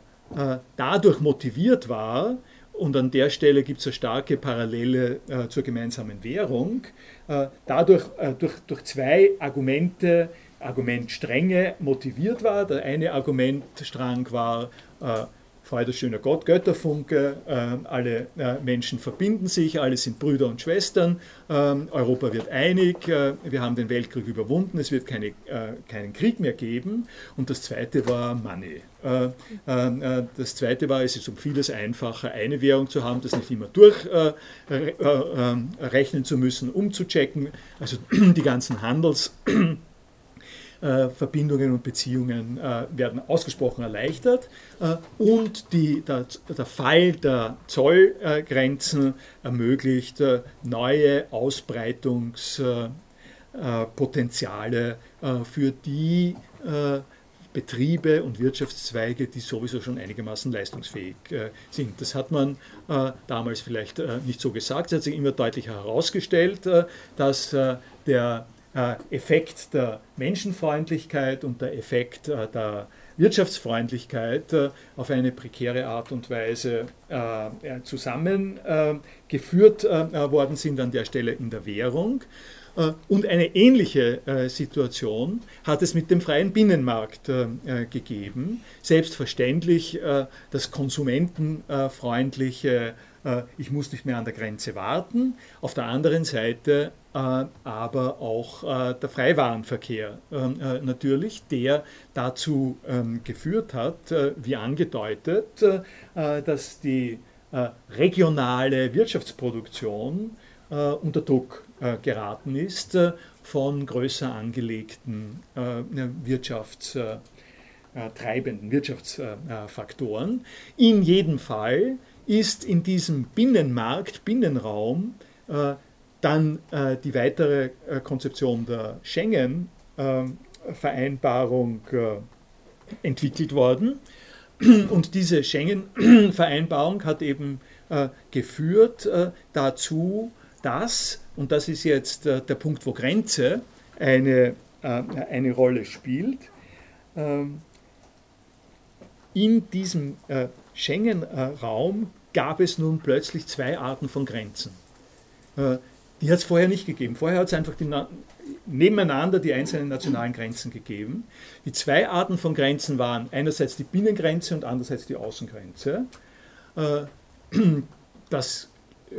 dadurch motiviert war, und an der Stelle gibt es eine starke Parallele äh, zur gemeinsamen Währung, äh, dadurch äh, durch, durch zwei Argumente, Argumentstränge motiviert war. Der eine Argumentstrang war Freude, schöner Gott, Götterfunke, äh, alle äh, Menschen verbinden sich, alle sind Brüder und Schwestern, äh, Europa wird einig, äh, wir haben den Weltkrieg überwunden, es wird keine, äh, keinen Krieg mehr geben. Und das zweite war Money. Äh, das zweite war, es ist um vieles einfacher, eine Währung zu haben, das nicht immer durchrechnen zu müssen, umzuchecken. Also die ganzen Handels- äh, Verbindungen und Beziehungen äh, werden ausgesprochen erleichtert äh, und die, der, der, Fall der Zollgrenzen ermöglicht äh, neue Ausbreitungspotenziale äh, für die Betriebe und Wirtschaftszweige, die sowieso schon einigermaßen leistungsfähig äh, sind. Das hat man äh, damals vielleicht äh, nicht so gesagt. Es hat sich immer deutlicher herausgestellt, dass der Effekt der Menschenfreundlichkeit und der Effekt der Wirtschaftsfreundlichkeit auf eine prekäre Art und Weise zusammengeführt worden sind an der Stelle in der Währung. Äh, und eine ähnliche äh, Situation hat es mit dem freien Binnenmarkt äh, gegeben. Selbstverständlich das konsumentenfreundliche, ich muss nicht mehr an der Grenze warten. Auf der anderen Seite aber auch der Freiwarenverkehr natürlich, der dazu ähm, geführt hat, wie angedeutet, dass die regionale Wirtschaftsproduktion unter Druck äh, geraten ist äh, von größer angelegten äh, wirtschaftstreibenden Wirtschaftsfaktoren. In jedem Fall ist in diesem Binnenmarkt, Binnenraum dann die weitere Konzeption der Schengen-Vereinbarung entwickelt worden. Und diese Schengen-Vereinbarung hat eben geführt dazu, dass und das ist jetzt äh, der Punkt, wo Grenze eine, äh, eine Rolle spielt, ähm, in diesem äh, Schengen-Raum gab es nun plötzlich zwei Arten von Grenzen. Die hat es vorher nicht gegeben. Vorher hat es einfach die, nebeneinander die einzelnen nationalen Grenzen gegeben. Die zwei Arten von Grenzen waren einerseits die Binnengrenze und andererseits die Außengrenze. Äh, das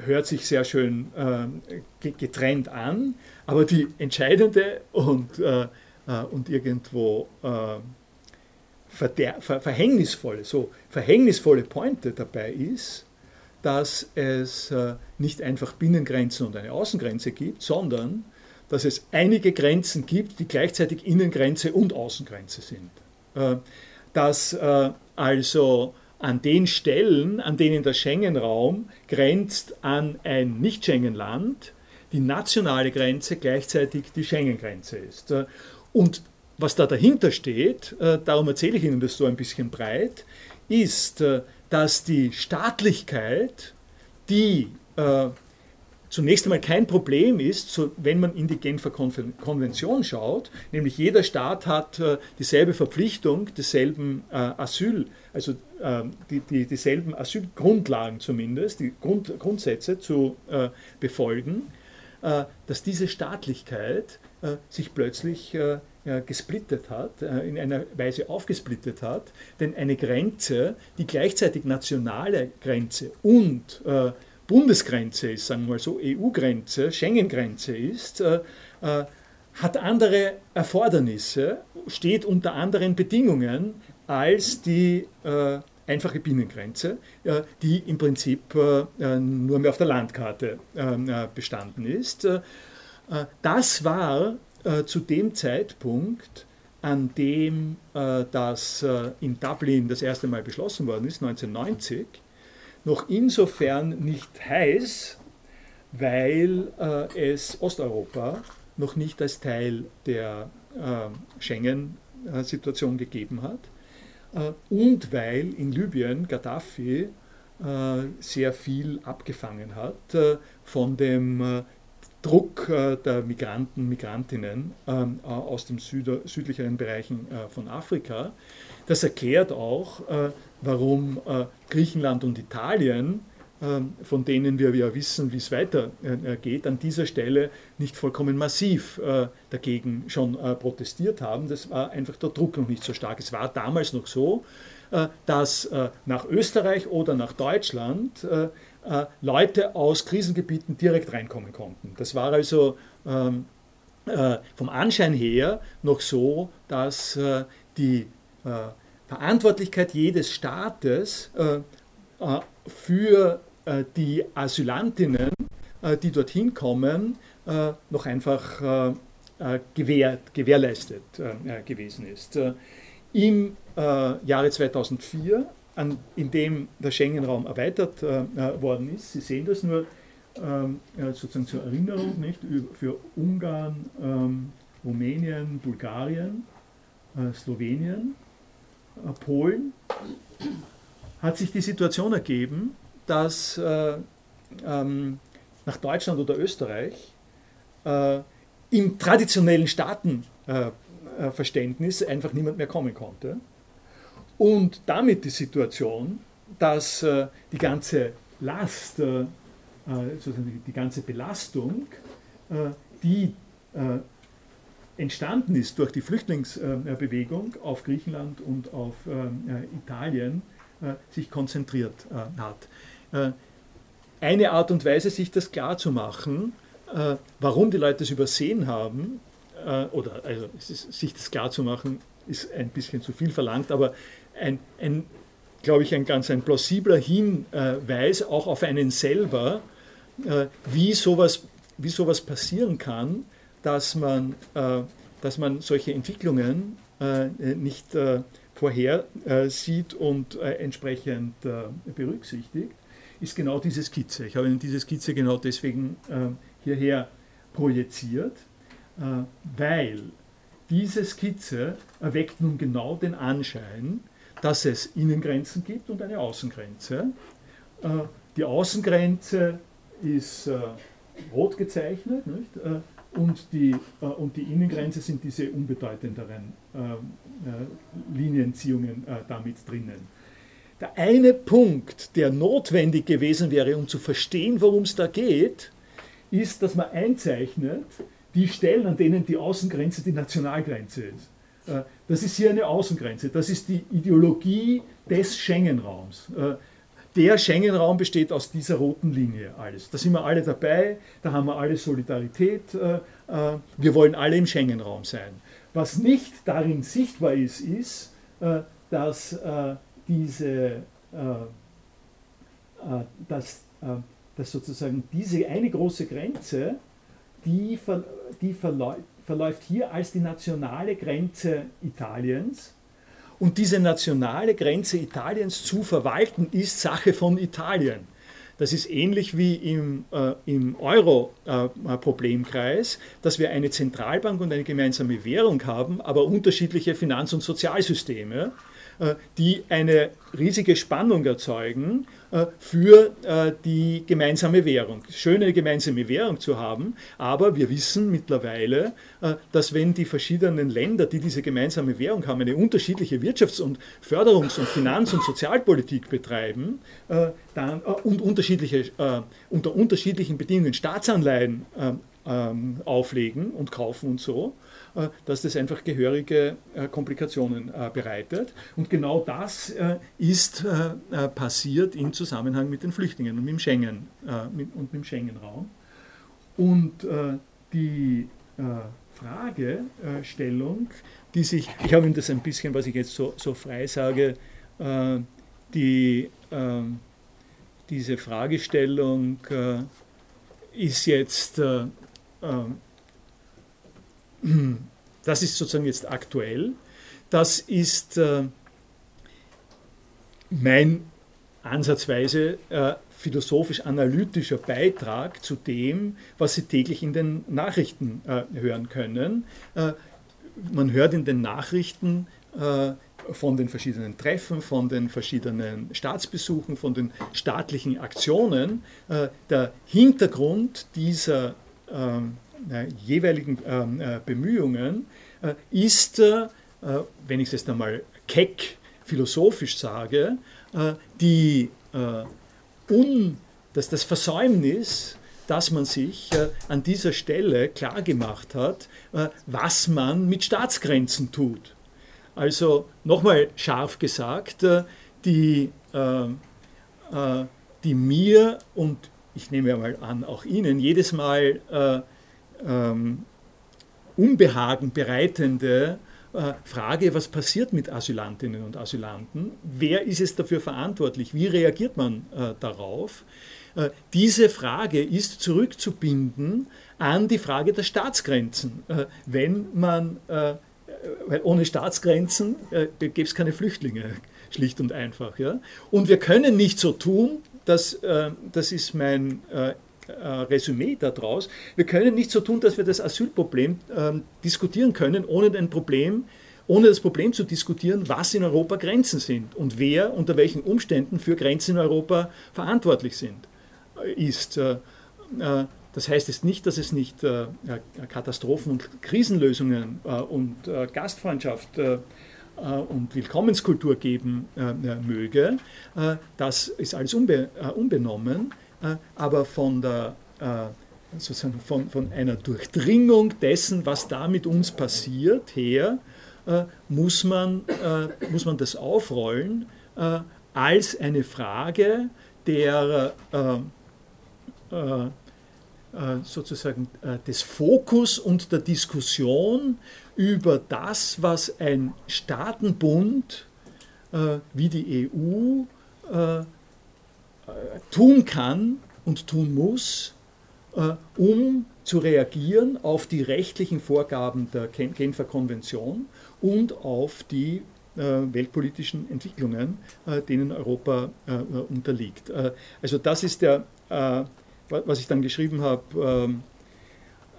hört sich sehr schön äh, getrennt an, aber die entscheidende und, äh, und irgendwo ver verhängnisvolle, so verhängnisvolle Pointe dabei ist, dass es äh, nicht einfach Binnengrenzen und eine Außengrenze gibt, sondern dass es einige Grenzen gibt, die gleichzeitig Innengrenze und Außengrenze sind. Äh, dass also an den Stellen, an denen der Schengen-Raum grenzt an ein Nicht-Schengen-Land, die nationale Grenze gleichzeitig die Schengen-Grenze ist. Und was da dahinter steht, äh, darum erzähle ich Ihnen das so ein bisschen breit, ist, äh, dass die Staatlichkeit, die äh, zunächst einmal kein Problem ist, so, wenn man in die Genfer Konvention schaut, nämlich jeder Staat hat äh, dieselbe Verpflichtung, desselben äh, Asyl, also äh, die, die, dieselben Asylgrundlagen zumindest, die Grund, Grundsätze zu äh, befolgen, äh, dass diese Staatlichkeit äh, sich plötzlich gesplittet hat, in einer Weise aufgesplittet hat, denn eine Grenze, die gleichzeitig nationale Grenze und Bundesgrenze ist, sagen wir mal so, EU-Grenze, Schengen-Grenze ist, äh, äh, hat andere Erfordernisse, steht unter anderen Bedingungen als die äh, einfache Binnengrenze, äh, die im Prinzip äh, nur mehr auf der Landkarte äh, bestanden ist. das war zu dem Zeitpunkt, an dem das in Dublin das erste Mal beschlossen worden ist, 1990, noch insofern nicht heiß, weil äh, es Osteuropa noch nicht als Teil der äh, Schengen-Situation gegeben hat äh, und weil in Libyen Gaddafi äh, sehr viel abgefangen hat äh, von dem äh, Druck der Migranten, Migrantinnen ähm, aus den südlicheren Bereichen von Afrika. Das erklärt auch, warum äh, Griechenland und Italien, äh, von denen wir ja wissen, wie es weitergeht, äh, an dieser Stelle nicht vollkommen massiv äh, dagegen schon äh, protestiert haben. Das war einfach der Druck noch nicht so stark. Es war damals noch so, äh, dass nach Österreich oder nach Deutschland Leute aus Krisengebieten direkt reinkommen konnten. Das war also ähm, vom Anschein her noch so, dass die Verantwortlichkeit jedes Staates äh, äh, für äh, die Asylantinnen, die dorthin kommen, noch einfach gewähr, gewährleistet gewesen ist. Im Jahre 2004, an, in dem der Schengen-Raum erweitert worden ist, Sie sehen das nur ähm, sozusagen zur Erinnerung, nicht, für Ungarn, ähm, Rumänien, Bulgarien, Slowenien, Polen, hat sich die Situation ergeben, dass äh, ähm, nach Deutschland oder Österreich äh, im traditionellen Staatenverständnis äh, äh einfach niemand mehr kommen konnte. Und damit die Situation, dass äh, die ganze Last, äh, sozusagen die ganze Belastung, die entstanden ist durch die Flüchtlingsbewegung auf Griechenland und auf Italien, äh, sich konzentriert äh, hat. Äh, eine Art und Weise, sich das klarzumachen, warum die Leute das übersehen haben, oder also sich das klarzumachen, ist ein bisschen zu viel verlangt, aber ein, ein glaube ich, ein ganz ein plausibler Hinweis auch auf einen selber, wie sowas, wie sowas passieren kann, dass man, dass man solche Entwicklungen nicht vorhersieht und äh, entsprechend äh, berücksichtigt, ist genau diese Skizze. Ich habe Ihnen diese Skizze genau deswegen äh, hierher projiziert, weil diese Skizze erweckt nun genau den Anschein, dass es Innengrenzen gibt und eine Außengrenze. Die Außengrenze ist rot gezeichnet nicht? und die, und die Innengrenze sind diese unbedeutenderen äh, Linienziehungen äh, damit drinnen. Der eine Punkt, der notwendig gewesen wäre, um zu verstehen, worum es da geht, ist, dass man einzeichnet die Stellen, an denen die Außengrenze die Nationalgrenze ist. Äh, das ist hier eine Außengrenze. Das ist die Ideologie des Schengen-Raums. Der Schengen-Raum besteht aus dieser roten Linie alles. Da sind wir alle dabei, da haben wir alle Solidarität. Wir wollen alle im Schengen-Raum sein. Was nicht darin sichtbar ist, ist, äh, dass äh, diese, äh, dass, dass sozusagen diese eine große Grenze, die, die verläuft hier als die nationale Grenze Italiens. Und diese nationale Grenze Italiens zu verwalten, ist Sache von Italien. Das ist ähnlich wie im, äh, im Euro-Problemkreis, äh, dass wir eine Zentralbank und eine gemeinsame Währung haben, aber unterschiedliche Finanz- und Sozialsysteme. Äh, die eine riesige Spannung erzeugen äh, für äh, die gemeinsame Währung. Schön, eine gemeinsame Währung zu haben, aber wir wissen mittlerweile, dass wenn die verschiedenen Länder, die diese gemeinsame Währung haben, eine unterschiedliche Wirtschafts- und Förderungs- und Finanz- und Sozialpolitik betreiben dann, und unterschiedliche, unter unterschiedlichen Bedingungen Staatsanleihen ähm, auflegen und kaufen und so, äh, dass das einfach gehörige äh, Komplikationen äh, bereitet. Und genau das ist passiert im Zusammenhang mit den Flüchtlingen und mit dem, Schengen, und mit dem Schengen-Raum. Und die Fragestellung, die sich, ich habe Ihnen das ein bisschen, was ich jetzt so, so frei sage, die, diese Fragestellung ist jetzt das ist sozusagen jetzt aktuell. Das ist äh, mein ansatzweise äh, philosophisch-analytischer Beitrag zu dem, was Sie täglich in den Nachrichten äh, hören können. Äh, man hört in den Nachrichten äh, von den verschiedenen Treffen, von den verschiedenen Staatsbesuchen, von den staatlichen Aktionen. Äh, der Hintergrund dieser ähm, äh, jeweiligen ähm, äh, Bemühungen äh, ist, wenn ich es jetzt einmal keck philosophisch sage, die, un, dass das Versäumnis, dass man sich an dieser Stelle klargemacht hat, was man mit Staatsgrenzen tut. Also nochmal scharf gesagt, die, die mir und ich nehme mal an, auch Ihnen jedes Mal ähm, Unbehagen bereitende äh, Frage, was passiert mit Asylantinnen und Asylanten? Wer ist es dafür verantwortlich? Wie reagiert man darauf? diese Frage ist zurückzubinden an die Frage der Staatsgrenzen. wenn man, weil ohne Staatsgrenzen gäbe es keine Flüchtlinge, schlicht und einfach. Ja? Und wir können nicht so tun, dass, das ist mein äh, Resümee daraus. Wir können nicht so tun, dass wir das Asylproblem äh, diskutieren können, ohne ein Problem ohne das Problem zu diskutieren, was in Europa Grenzen sind und wer unter welchen Umständen für Grenzen in Europa verantwortlich sind, äh, ist. Äh, äh, das heißt jetzt nicht, dass es nicht Katastrophen- und Krisenlösungen und Gastfreundschaft und Willkommenskultur geben möge. Das ist alles unbe unbenommen. Äh, aber von, der, äh, sozusagen von, von einer Durchdringung dessen, was da mit uns passiert, her, äh, muss man, muss man das aufrollen als eine Frage der sozusagen des Fokus und der Diskussion über das, was ein Staatenbund wie die EU äh, tun kann und tun muss, äh, um zu reagieren auf die rechtlichen Vorgaben der Genfer Konvention und auf die äh, weltpolitischen Entwicklungen, denen Europa unterliegt. Also das ist der, was ich dann geschrieben habe,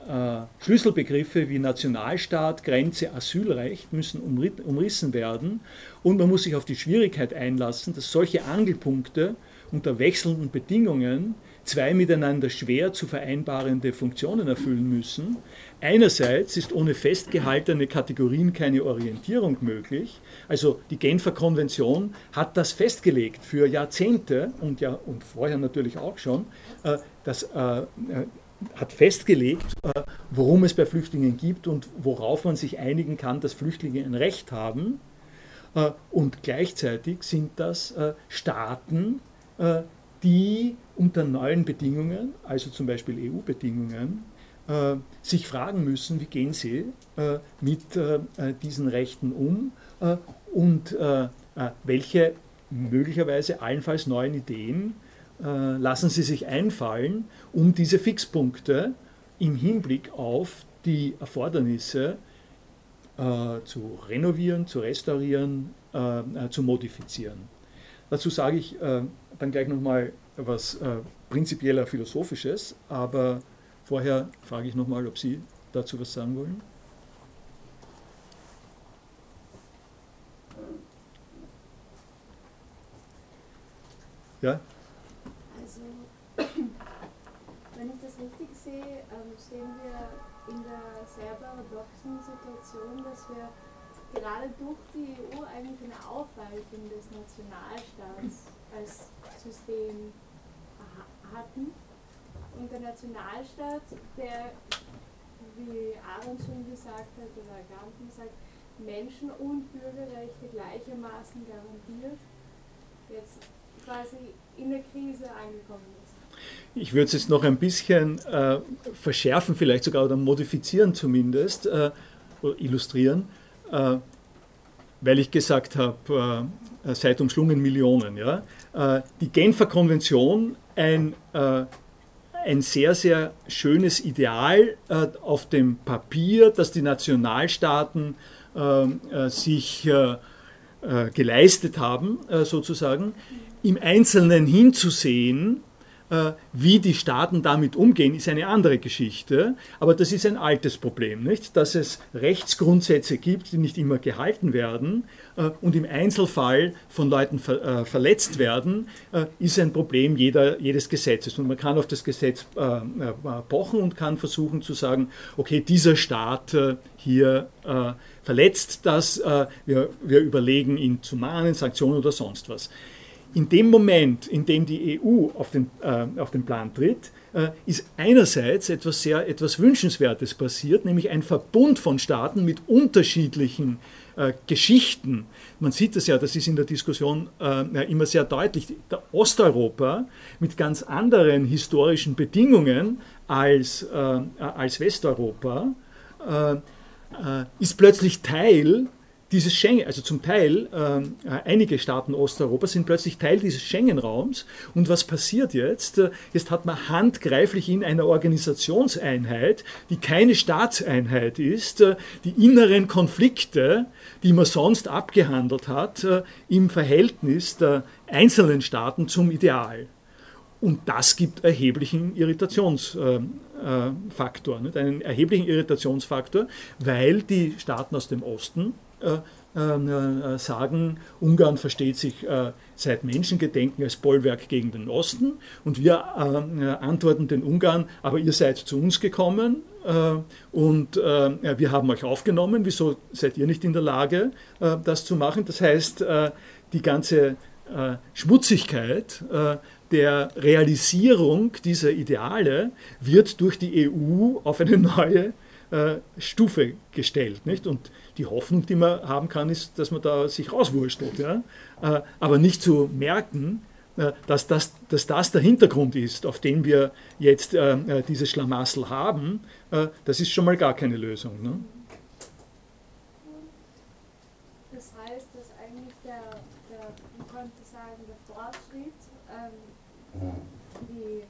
ähm, Schlüsselbegriffe wie Nationalstaat, Grenze, Asylrecht müssen umrissen werden und man muss sich auf die Schwierigkeit einlassen, dass solche Angelpunkte unter wechselnden Bedingungen zwei miteinander schwer zu vereinbarende Funktionen erfüllen müssen. Einerseits ist ohne festgehaltene Kategorien keine Orientierung möglich. Also die Genfer Konvention hat das festgelegt für Jahrzehnte und, ja, und vorher natürlich auch schon. Äh, das äh, äh hat festgelegt, äh, worum es bei Flüchtlingen gibt und worauf man sich einigen kann, dass Flüchtlinge ein Recht haben. Äh, und gleichzeitig sind das äh, Staaten, die unter neuen Bedingungen, also zum Beispiel EU-Bedingungen, äh, sich fragen müssen, wie gehen sie äh, mit diesen Rechten um und welche möglicherweise allenfalls neuen Ideen lassen sie sich einfallen, um diese Fixpunkte im Hinblick auf die Erfordernisse zu renovieren, zu restaurieren, zu modifizieren. Dazu sage ich dann gleich nochmal was äh, prinzipieller Philosophisches, aber vorher frage ich nochmal, ob Sie dazu was sagen wollen. Ja? Also, wenn ich das richtig sehe, ähm, stehen wir in der sehr paradoxen Situation, dass wir gerade durch die EU eigentlich eine Aufweichung des Nationalstaats als System hatten. Und der Nationalstaat, der, wie Aaron schon gesagt hat, oder Ganten gesagt, Menschen- und Bürgerrechte gleichermaßen garantiert, jetzt quasi in der Krise angekommen ist. Ich würde es jetzt noch ein bisschen äh, verschärfen, vielleicht sogar oder modifizieren zumindest, äh, illustrieren, äh, weil ich gesagt habe, äh, seit umschlungen Millionen. Ja? Äh, die Genfer Konvention, ein, äh, ein sehr, sehr schönes Ideal auf dem Papier, dass die Nationalstaaten sich geleistet haben, sozusagen, im Einzelnen hinzusehen, äh, wie die Staaten damit umgehen, ist eine andere Geschichte. Aber das ist ein altes Problem, nicht? Dass es Rechtsgrundsätze gibt, die nicht immer gehalten werden äh, und im Einzelfall von Leuten äh, verletzt werden, ist ein Problem jeder, jedes Gesetzes. Und man kann auf das Gesetz pochen und kann versuchen zu sagen, okay, dieser Staat hier verletzt das, wir überlegen, ihn zu mahnen, Sanktionen oder sonst was in dem Moment, in dem die EU auf den, äh, auf den Plan tritt, äh, ist einerseits etwas sehr etwas Wünschenswertes passiert, nämlich ein Verbund von Staaten mit unterschiedlichen äh, Geschichten. Man sieht das ja, das ist in der Diskussion äh, immer sehr deutlich. Der Osteuropa mit ganz anderen historischen Bedingungen als, äh, als Westeuropa äh, ist plötzlich Teil dieses Schengen, also zum Teil, äh, einige Staaten Osteuropas sind plötzlich Teil dieses Schengen-Raums. Und was passiert jetzt? Jetzt hat man handgreiflich in einer Organisationseinheit, die keine Staatseinheit ist, äh, die inneren Konflikte, die man sonst abgehandelt hat, äh, im Verhältnis der einzelnen Staaten zum Ideal. Und das gibt erheblichen Irritationsfaktor, nicht? einen erheblichen Irritationsfaktor, weil die Staaten aus dem Osten äh, äh, sagen, Ungarn versteht sich äh, seit Menschengedenken als Bollwerk gegen den Osten und wir antworten den Ungarn, aber ihr seid zu uns gekommen und wir haben euch aufgenommen, wieso seid ihr nicht in der Lage, das zu machen? Das heißt, die ganze Schmutzigkeit der Realisierung dieser Ideale wird durch die EU auf eine neue Stufe gestellt. Nicht? Und die Hoffnung, die man haben kann, ist, dass man da sich rauswurstelt. Ja? Äh, aber nicht zu merken, äh, dass das, dass das der Hintergrund ist, auf den wir jetzt äh, dieses Schlamassel haben, das ist schon mal gar keine Lösung. Ne? Das heißt, dass eigentlich der, der man könnte sagen, der Fortschritt, ähm, die,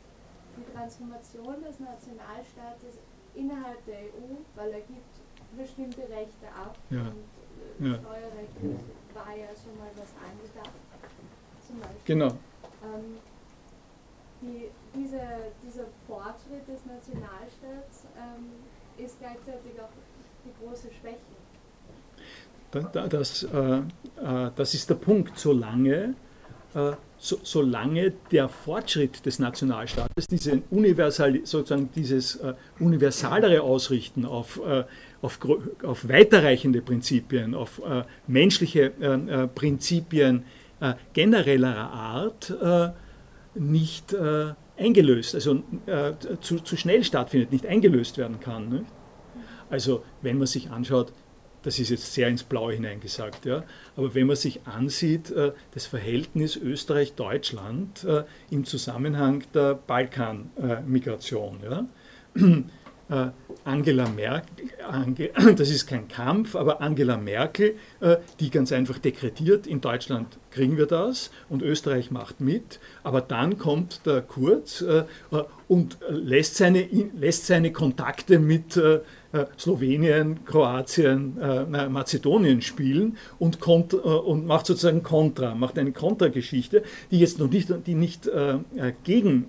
die Transformation des Nationalstaates innerhalb der EU, weil er gibt bestimmte Rechte ab. Ja. Und äh, ja. Steuerrecht war ja schon mal was angedacht. Zum Beispiel. Genau. Ähm, die, diese, dieser Fortschritt des Nationalstaats ähm, ist gleichzeitig auch die große Schwäche. Das, äh, äh, das ist der Punkt. Solange äh, so, solange der Fortschritt des Nationalstaates, diese universal, sozusagen dieses äh, universalere Ausrichten auf, äh, auf, auf, weiterreichende Prinzipien, auf äh, menschliche äh, äh, Prinzipien generellerer Art nicht eingelöst, also zu, zu, schnell stattfindet, nicht eingelöst werden kann. Nicht? Also wenn man sich anschaut, das ist jetzt sehr ins Blaue hineingesagt, ja. Aber wenn man sich ansieht, äh, das Verhältnis Österreich-Deutschland äh, im Zusammenhang der Balkanmigration, ja. Äh, Angela Merkel, das ist kein Kampf, aber Angela Merkel, die ganz einfach dekretiert, in Deutschland kriegen wir das und Österreich macht mit, aber dann kommt der Kurz und lässt seine, lässt seine Kontakte mit äh, Slowenien, Kroatien, äh, Mazedonien spielen und, kont, äh, und macht sozusagen Kontra, macht eine Kontrageschichte, die jetzt noch nicht, die nicht gegen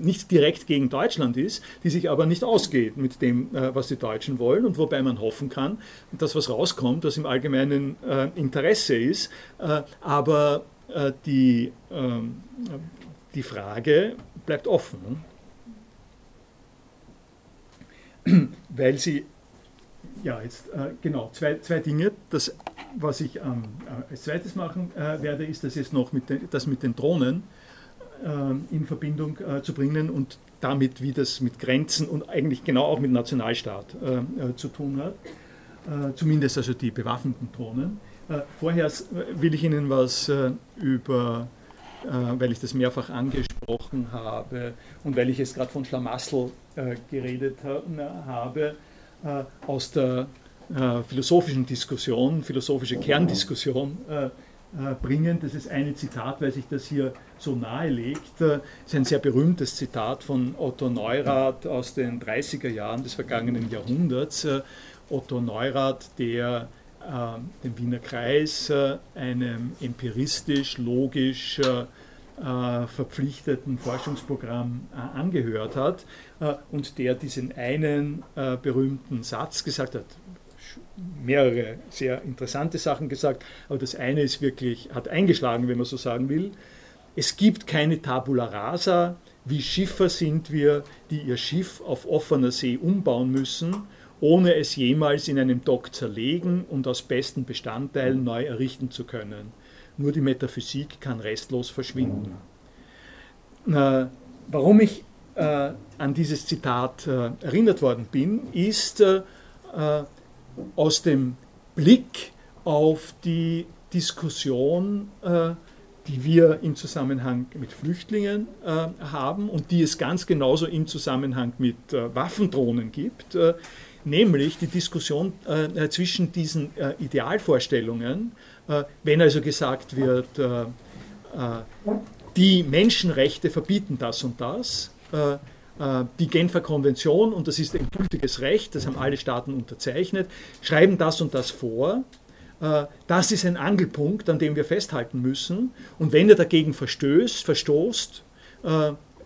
nicht direkt gegen Deutschland ist, die sich aber nicht ausgeht mit dem, was die Deutschen wollen und wobei man hoffen kann, dass was rauskommt, das im allgemeinen Interesse ist. aber die, ähm, die Frage bleibt offen. weil sie, ja, jetzt äh, genau, zwei, zwei Dinge. Das, was ich ähm, als zweites machen äh, werde, ist das jetzt noch mit den, das mit den Drohnen äh, in Verbindung äh, zu bringen und damit, wie das mit Grenzen und eigentlich genau auch mit Nationalstaat äh, äh, zu tun hat. zumindest also die bewaffneten Drohnen. vorher will ich Ihnen was über weil ich das mehrfach angesprochen habe und weil ich jetzt gerade von Schlamassel äh, geredet habe, äh, aus der äh, philosophischen Diskussion, philosophische Kerndiskussion bringen. Das ist ein Zitat, weil sich das hier so nahe legt. Das ist ein sehr berühmtes Zitat von Otto Neurath aus den 30er Jahren des vergangenen Jahrhunderts. Otto Neurath, der den Wiener Kreis einem empiristisch, logisch äh, verpflichteten Forschungsprogramm äh, angehört hat äh, und der diesen einen berühmten Satz gesagt hat, mehrere sehr interessante Sachen gesagt, aber das eine ist wirklich, hat eingeschlagen, wenn man so sagen will. Es gibt keine Tabula rasa, wie Schiffer sind wir, die ihr Schiff auf offener See umbauen müssen, ohne es jemals in einem Dock zerlegen und aus besten Bestandteilen neu errichten zu können. Nur die Metaphysik kann restlos verschwinden. Äh, warum ich äh, an dieses Zitat äh, erinnert worden bin, ist äh, äh, aus dem Blick auf die Diskussion, äh, die wir im Zusammenhang mit Flüchtlingen haben und die es ganz genauso im Zusammenhang mit Waffendrohnen gibt, nämlich die Diskussion äh, zwischen diesen äh, Idealvorstellungen, äh, wenn also gesagt wird, äh, die Menschenrechte verbieten das und das, die Genfer Konvention, und das ist ein gültiges Recht, das haben alle Staaten unterzeichnet, schreiben das und das vor. Das ist ein Angelpunkt, an dem wir festhalten müssen. Und wenn er dagegen verstößt, verstoßt,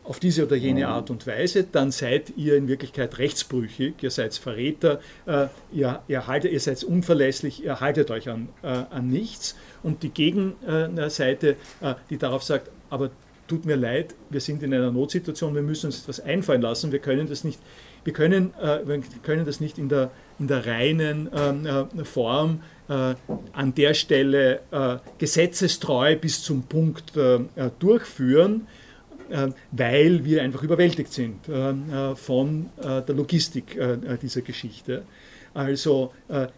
auf diese oder jene Art und Weise, dann seid ihr in Wirklichkeit rechtsbrüchig, ihr seid Verräter, äh, ihr, ihr, haltet, ihr seid unverlässlich, ihr haltet euch an, äh, an nichts. Und die Gegenseite, äh, die darauf sagt, aber tut mir leid, wir sind in einer Notsituation, wir müssen uns etwas einfallen lassen, wir können das nicht, wir können, äh, wir können das nicht in der, in der reinen ähm, äh, Form äh, an der Stelle gesetzestreu bis zum Punkt durchführen, äh, weil wir einfach überwältigt sind äh, äh, von der Logistik dieser Geschichte. Also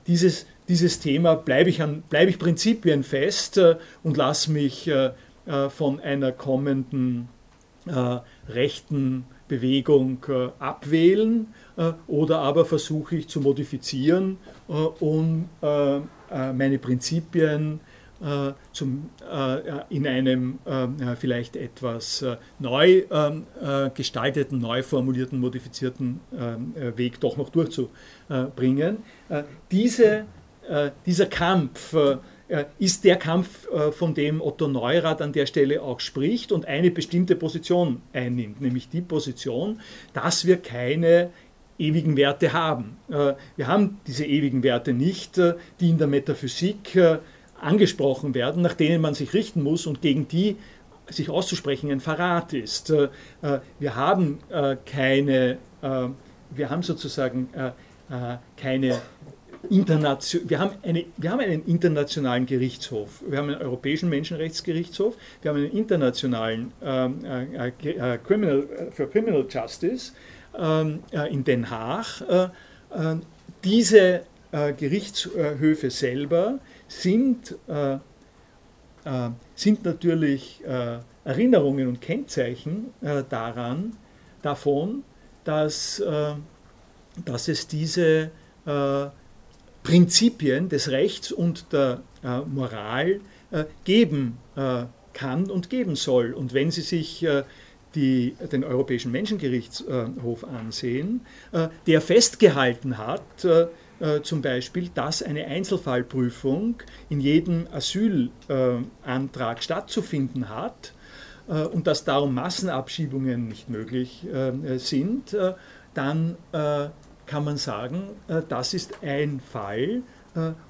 dieses, dieses Thema bleibe ich, bleib ich Prinzipien fest und lasse mich von einer kommenden rechten Bewegung abwählen oder aber versuche ich zu modifizieren, um meine Prinzipien äh, zum, äh, in einem äh, vielleicht etwas neu ähm, gestalteten, neu formulierten, modifizierten ähm, Weg doch noch durchzubringen. Diese, dieser Kampf ist der Kampf, von dem Otto Neurath an der Stelle auch spricht und eine bestimmte Position einnimmt, nämlich die Position, dass wir keine ewigen Werte haben. Wir haben diese ewigen Werte nicht, die in der Metaphysik angesprochen werden, nach denen man sich richten muss und gegen die sich auszusprechen ein Verrat ist. Äh, äh, wir haben äh, keine, wir haben sozusagen keine Internation, wir, haben eine, wir haben einen internationalen Gerichtshof, wir haben einen europäischen Menschenrechtsgerichtshof, wir haben einen internationalen äh, äh, Criminal, für Criminal Justice äh, in Den Haag. diese Gerichtshöfe selber sind, äh, äh, sind natürlich äh, Erinnerungen und Kennzeichen äh, daran, davon, dass, äh, dass es diese äh, Prinzipien des Rechts und der Moral geben kann und geben soll. Und wenn Sie sich die, den Europäischen Menschengerichtshof ansehen, der festgehalten hat, äh, zum Beispiel, dass eine Einzelfallprüfung in jedem Asylantrag stattzufinden hat äh, und dass darum Massenabschiebungen nicht möglich äh, sind, äh, dann äh, kann man sagen, äh, das ist ein Fall,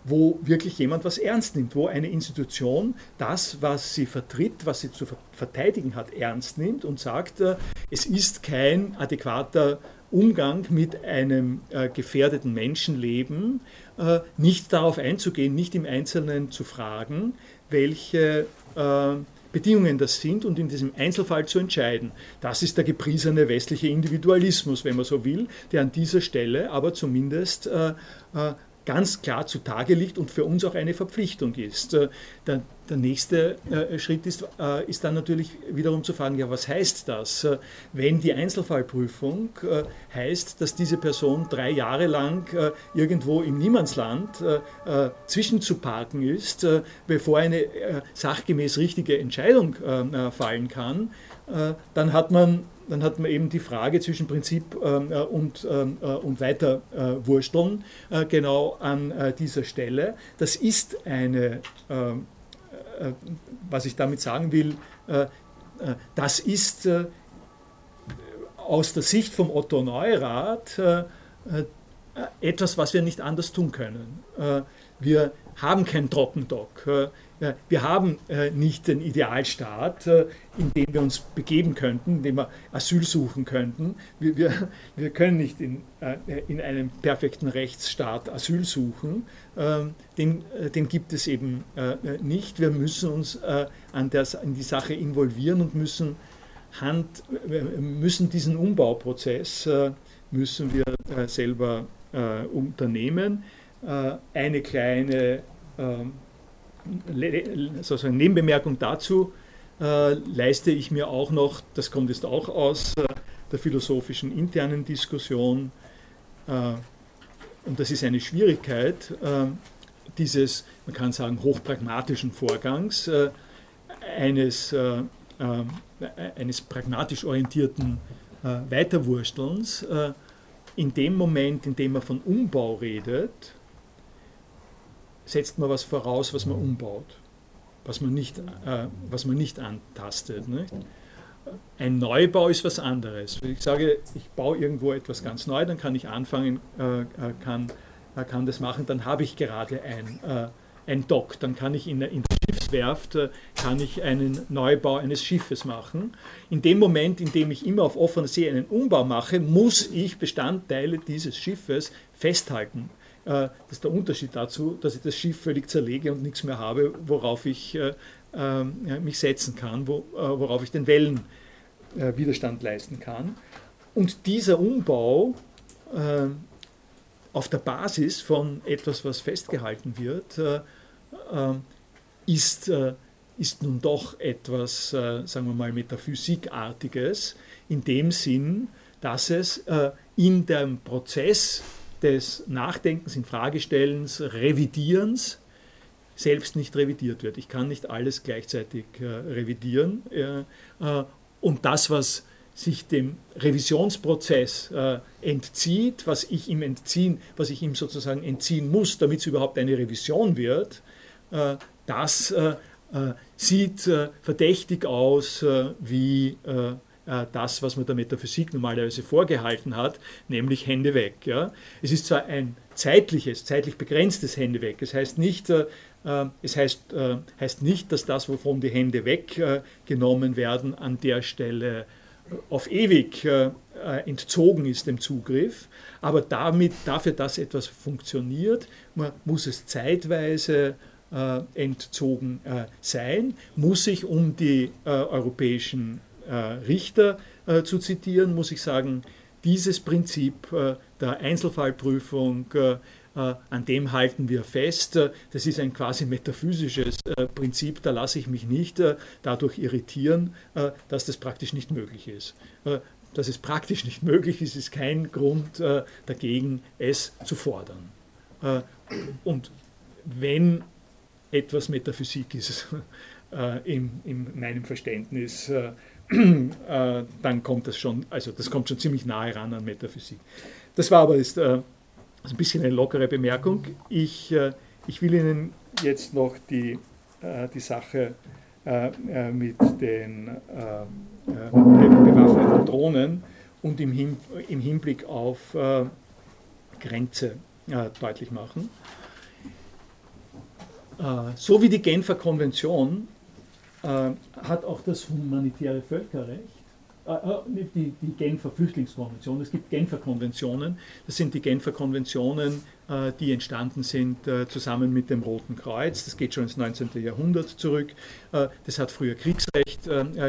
wo wirklich jemand was ernst nimmt, wo eine Institution das, was sie vertritt, was sie zu verteidigen hat, ernst nimmt und sagt, es ist kein adäquater Umgang mit einem äh, gefährdeten Menschenleben äh, nicht darauf einzugehen, nicht im Einzelnen zu fragen, welche äh, Bedingungen das sind und in diesem Einzelfall zu entscheiden. Das ist der gepriesene westliche Individualismus, wenn man so will, der an dieser Stelle aber zumindest äh, äh, ganz klar zutage liegt und für uns auch eine Verpflichtung ist. Äh, der, der nächste äh, Schritt ist, äh, ist dann natürlich wiederum zu fragen, ja, was heißt das? Wenn die Einzelfallprüfung heißt, dass diese Person drei Jahre lang irgendwo im Niemandsland zwischenzuparken ist, bevor eine sachgemäß richtige Entscheidung fallen kann, dann hat man dann hat man eben die Frage zwischen Prinzip ähm, äh, und, ähm, äh, und Weiterwursteln äh, genau an äh, dieser Stelle. Das ist eine, äh, was ich damit sagen will, äh, das ist aus der Sicht vom Otto Neurath etwas, was wir nicht anders tun können. wir haben kein Trockendock. Wir haben äh, nicht den Idealstaat, äh, in den wir uns begeben könnten, in dem wir Asyl suchen könnten. Wir, wir, wir können nicht in, äh, in einem perfekten Rechtsstaat Asyl suchen. Ähm, den, den gibt es eben nicht. Wir müssen uns an, der, an die Sache involvieren und müssen, Hand, müssen diesen Umbauprozess müssen wir selber unternehmen. Eine kleine ähm, sozusagen Nebenbemerkung dazu äh, leiste ich mir auch noch, das kommt jetzt auch aus äh, der philosophischen internen Diskussion, äh, und das ist eine Schwierigkeit dieses, man kann sagen, hochpragmatischen Vorgangs, eines, eines pragmatisch orientierten Weiterwurstelns, in dem Moment, in dem man von Umbau redet, setzt man was voraus, was man umbaut, was man nicht, äh, was man nicht antastet. Nicht? Ein Neubau ist was anderes. Wenn ich sage, ich baue irgendwo etwas ganz neu, dann kann ich anfangen, äh, äh kann, äh, kann das machen, dann habe ich gerade ein, äh, ein Dock, dann kann ich in, in der Schiffswerft äh, kann ich einen Neubau eines Schiffes machen. In dem Moment, in dem ich immer auf offener See einen Umbau mache, muss ich Bestandteile dieses Schiffes festhalten. Äh, das ist der Unterschied dazu, dass ich das Schiff völlig zerlege und nichts mehr habe, worauf ich äh, ähm, mich setzen kann, worauf ich den Wellen Widerstand leisten kann. Und dieser Umbau auf der Basis von etwas, was festgehalten wird, ist, ist nun doch etwas, sagen wir mal, Metaphysikartiges, in dem Sinn, dass es in dem Prozess des Nachdenkens, Infragestellens, Revidierens selbst nicht revidiert wird. Ich kann nicht alles gleichzeitig äh, revidieren. Äh, äh, und das, was sich dem Revisionsprozess äh, entzieht, was ich ihm entziehen, was ich ihm sozusagen entziehen muss, damit es überhaupt eine Revision wird, äh, das äh, sieht verdächtig aus wie das, was man der Metaphysik normalerweise vorgehalten hat, nämlich Hände weg. Ja. Es ist zwar ein zeitliches, zeitlich begrenztes Hände weg. Es heißt nicht, äh, äh, es heißt, äh, heißt nicht, dass das, wovon die Hände weggenommen äh, werden, an der Stelle auf ewig äh, entzogen ist dem Zugriff. Aber damit, dafür, dass etwas funktioniert, muss es zeitweise entzogen sein, muss sich um die europäischen äh, Richter äh, zu zitieren, muss ich sagen, dieses Prinzip äh, der Einzelfallprüfung, an dem halten wir fest. Das ist ein quasi metaphysisches Prinzip, da lasse ich mich nicht dadurch irritieren, dass das praktisch nicht möglich ist. Dass es praktisch nicht möglich ist, ist kein Grund dagegen, es zu fordern. Und wenn etwas Metaphysik ist, in, in meinem Verständnis, äh, dann kommt das schon, also das kommt schon ziemlich nahe ran an Metaphysik. Das war aber jetzt äh, ein bisschen eine lockere Bemerkung. Ich, äh, ich will Ihnen jetzt noch die, äh, die Sache äh, äh, mit den bewaffneten Drohnen und im, Hin im Hinblick auf Grenze deutlich machen. so wie die Genfer Konvention hat auch das humanitäre Völkerrecht, äh, äh die, die Genfer Flüchtlingskonvention, es gibt Genfer Konventionen, das sind die Genfer Konventionen, äh, die entstanden sind äh, zusammen mit dem Roten Kreuz, das geht schon ins 19. Jahrhundert zurück, äh, das hat früher Kriegsrecht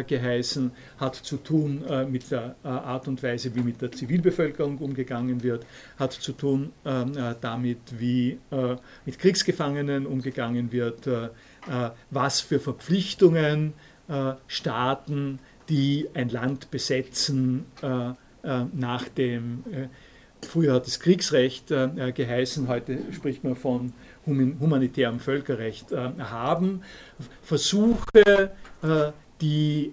geheißen, hat zu tun mit der Art und Weise, wie mit der Zivilbevölkerung umgegangen wird, hat zu tun damit, wie mit Kriegsgefangenen umgegangen wird, äh, was für Verpflichtungen äh, Staaten, die ein Land besetzen, äh, nach dem, früher hat es Kriegsrecht geheißen, heute spricht man von humanitärem Völkerrecht, haben. Versuche, die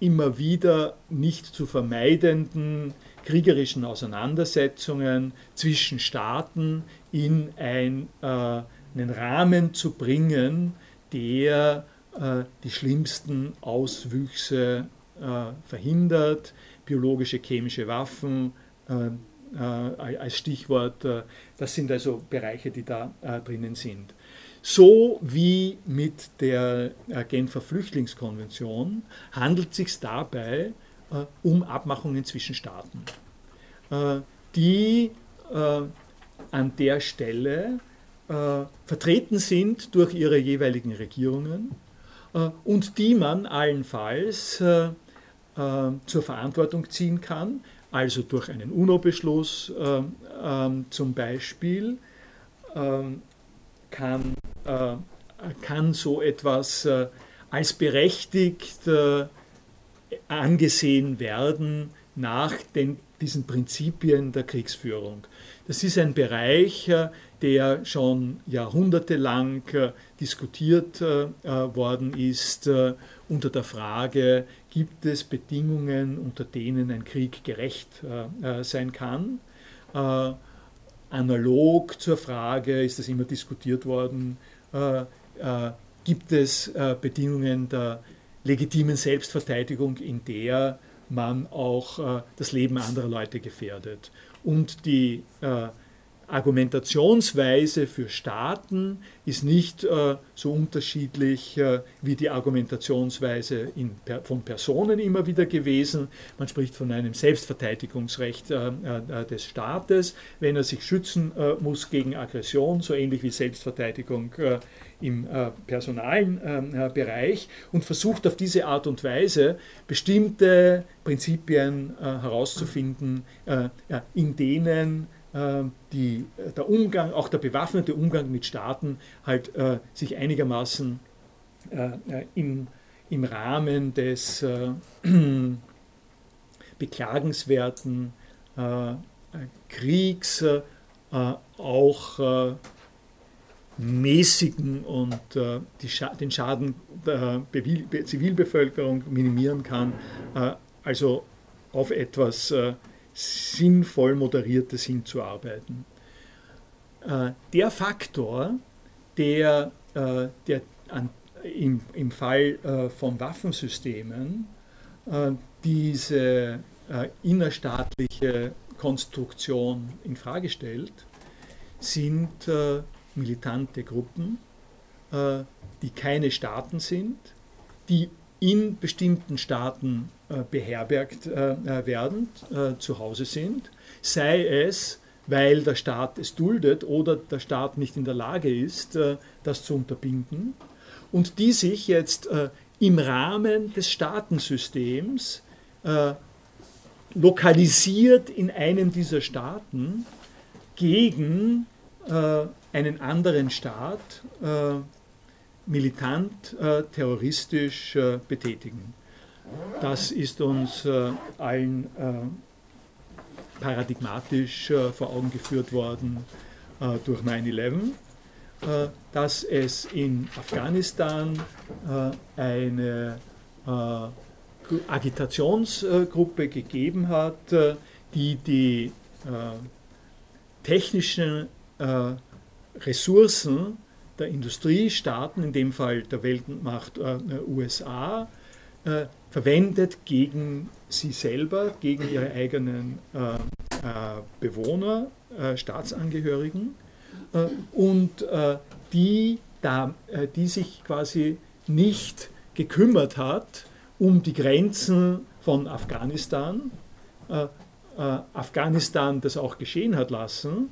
immer wieder nicht zu vermeidenden kriegerischen Auseinandersetzungen zwischen Staaten in ein einen Rahmen zu bringen, der äh, die schlimmsten Auswüchse äh, verhindert, biologische, chemische Waffen äh, äh als Stichwort, äh, das sind also Bereiche, die da äh, drinnen sind. So wie mit der Genfer Flüchtlingskonvention handelt es sich dabei um Abmachungen zwischen Staaten, die an der Stelle äh, vertreten sind durch ihre jeweiligen Regierungen äh, und die man allenfalls äh, äh zur Verantwortung ziehen kann, also durch einen UNO-Beschluss äh, ähm, zum Beispiel, ähm, kann, äh, kann so etwas als berechtigt angesehen werden nach den diesen Prinzipien der Kriegsführung. Das ist ein Bereich, der schon jahrhundertelang diskutiert worden ist unter der Frage, gibt es Bedingungen, unter denen ein Krieg gerecht sein kann? analog zur Frage, ist das immer diskutiert worden, äh, äh, gibt es äh, Bedingungen der legitimen Selbstverteidigung, in der man auch äh, das Leben anderer Leute gefährdet. Und die äh, Argumentationsweise für Staaten ist nicht äh, so unterschiedlich äh, wie die Argumentationsweise in, per, von Personen immer wieder gewesen. Man spricht von einem Selbstverteidigungsrecht äh, äh des Staates, wenn er sich schützen äh, muss gegen Aggression, so ähnlich wie Selbstverteidigung äh, im personalen Bereich und versucht auf diese Art und Weise bestimmte Prinzipien herauszufinden, in denen die, äh, der Umgang, auch der bewaffnete Umgang mit Staaten halt äh, sich einigermaßen äh, äh im, im Rahmen des äh, beklagenswerten äh, Kriegs auch mäßigen und Scha den Schaden der Be Zivilbevölkerung minimieren kann. also auf etwas sinnvoll moderiertes hinzuarbeiten. Äh, der Faktor, der, äh, der an, im, im Fall äh, von Waffensystemen diese innerstaatliche Konstruktion in Frage stellt, sind militante Gruppen, die keine Staaten sind, die in bestimmten Staaten beherbergt äh, äh, werden, zu Hause sind, sei es, weil der Staat es duldet oder der Staat nicht in der Lage ist, das zu unterbinden, und die sich jetzt im Rahmen des Staatensystems lokalisiert in einem dieser Staaten gegen einen anderen Staat militant, äh, terroristisch äh, betätigen. Das ist uns äh, allen äh, paradigmatisch äh, vor Augen geführt worden äh, durch 9-11, dass es in Afghanistan eine Agitationsgruppe gegeben hat, die die technischen Ressourcen der Industriestaaten, in dem Fall der Weltmacht äh, USA, äh, verwendet gegen sie selber, gegen ihre eigenen äh, äh Bewohner, äh, Staatsangehörigen äh, und die, da, die sich quasi nicht gekümmert hat um die Grenzen von Afghanistan, Afghanistan das auch geschehen hat lassen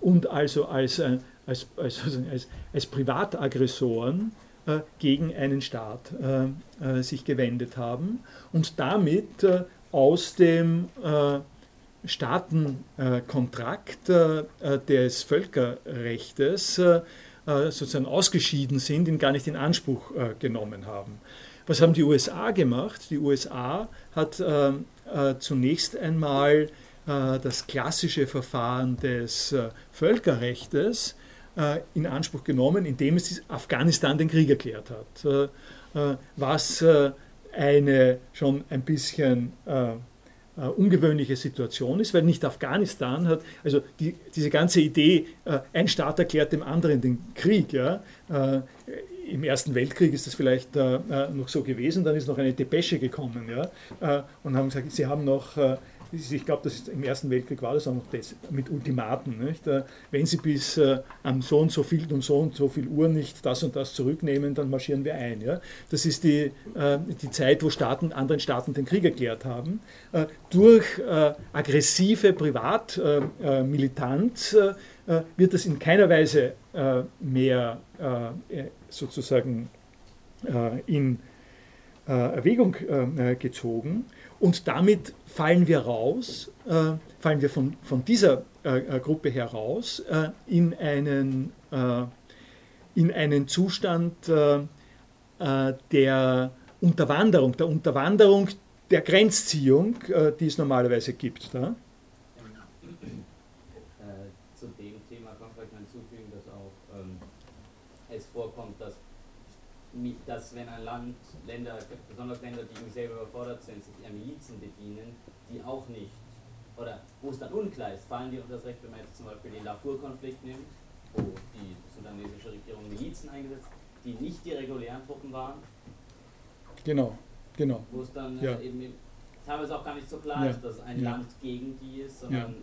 und also als als, als, als, als Privataggressoren äh, gegen einen Staat äh, äh sich gewendet haben und damit äh, aus dem äh, Staatenkontrakt des Völkerrechtes sozusagen ausgeschieden sind, ihn gar nicht in Anspruch genommen haben. Was haben die USA gemacht? Die USA hat zunächst einmal das klassische Verfahren des Völkerrechtes äh, in Anspruch genommen, indem es Afghanistan den Krieg erklärt hat. Äh, äh, was eine schon ein bisschen ungewöhnliche Situation ist, weil nicht Afghanistan hat, also die, diese ganze Idee, ein Staat erklärt dem anderen den Krieg, ja, im Ersten Weltkrieg ist das vielleicht äh, noch so gewesen, dann ist noch eine Depesche gekommen ja, äh, und haben gesagt, sie haben noch äh, ich glaube, das ist im Ersten Weltkrieg war das auch noch das, mit Ultimaten. Nicht? Äh, wenn Sie bis äh, an so und so viel und so und so viel Uhr nicht das und das zurücknehmen, dann marschieren wir ein. Ja? Das ist die, äh, die Zeit, wo Staaten, anderen Staaten den Krieg erklärt haben. Äh, durch äh, aggressive Privatmilitanz äh, wird das in keiner Weise mehr sozusagen in Erwägung gezogen. Und damit fallen wir raus, äh, fallen wir von, von dieser äh, äh Gruppe heraus äh, in, einen, äh, in einen Zustand äh, der Unterwanderung, der Unterwanderung der Grenzziehung, die es normalerweise gibt. Äh, zu dem Thema kann man hinzufügen, dass auch ähm, vorkommt, dass, dass wenn ein Land, Länder, besonders Länder, die selber überfordert sind, sich eher Milizen bedienen, die auch nicht, oder wo es dann unklar ist, fallen die unter das Recht, wenn man jetzt zum Beispiel den Darfur-Konflikt nimmt, wo die sudanesische Regierung Milizen eingesetzt, die nicht die regulären Truppen waren. Genau, genau. Wo es dann ja. eben teilweise auch gar nicht so klar Ja. ist, dass ein Ja. Land gegen die ist, sondern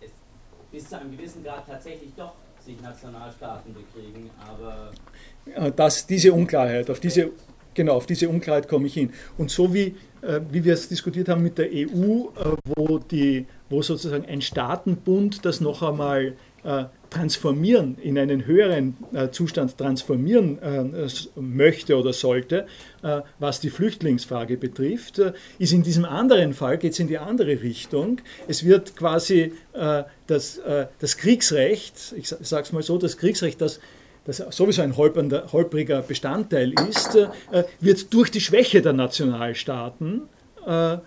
es bis zu einem gewissen Grad tatsächlich doch sich Nationalstaaten bekriegen, aber Das, diese Unklarheit, auf diese, genau, auf diese Unklarheit komme ich hin. Und so wie, äh, wie wir es diskutiert haben mit der EU, äh, wo, die, wo sozusagen ein Staatenbund das noch einmal äh, transformieren, in einen höheren äh, Zustand transformieren äh, möchte oder sollte, äh, was die Flüchtlingsfrage betrifft, äh, ist in diesem anderen Fall, geht es in die andere Richtung. Es wird quasi äh, das, äh, das Kriegsrecht, ich sage es mal so, das Kriegsrecht, das das sowieso ein holpriger Bestandteil ist, wird durch die Schwäche der Nationalstaaten äh,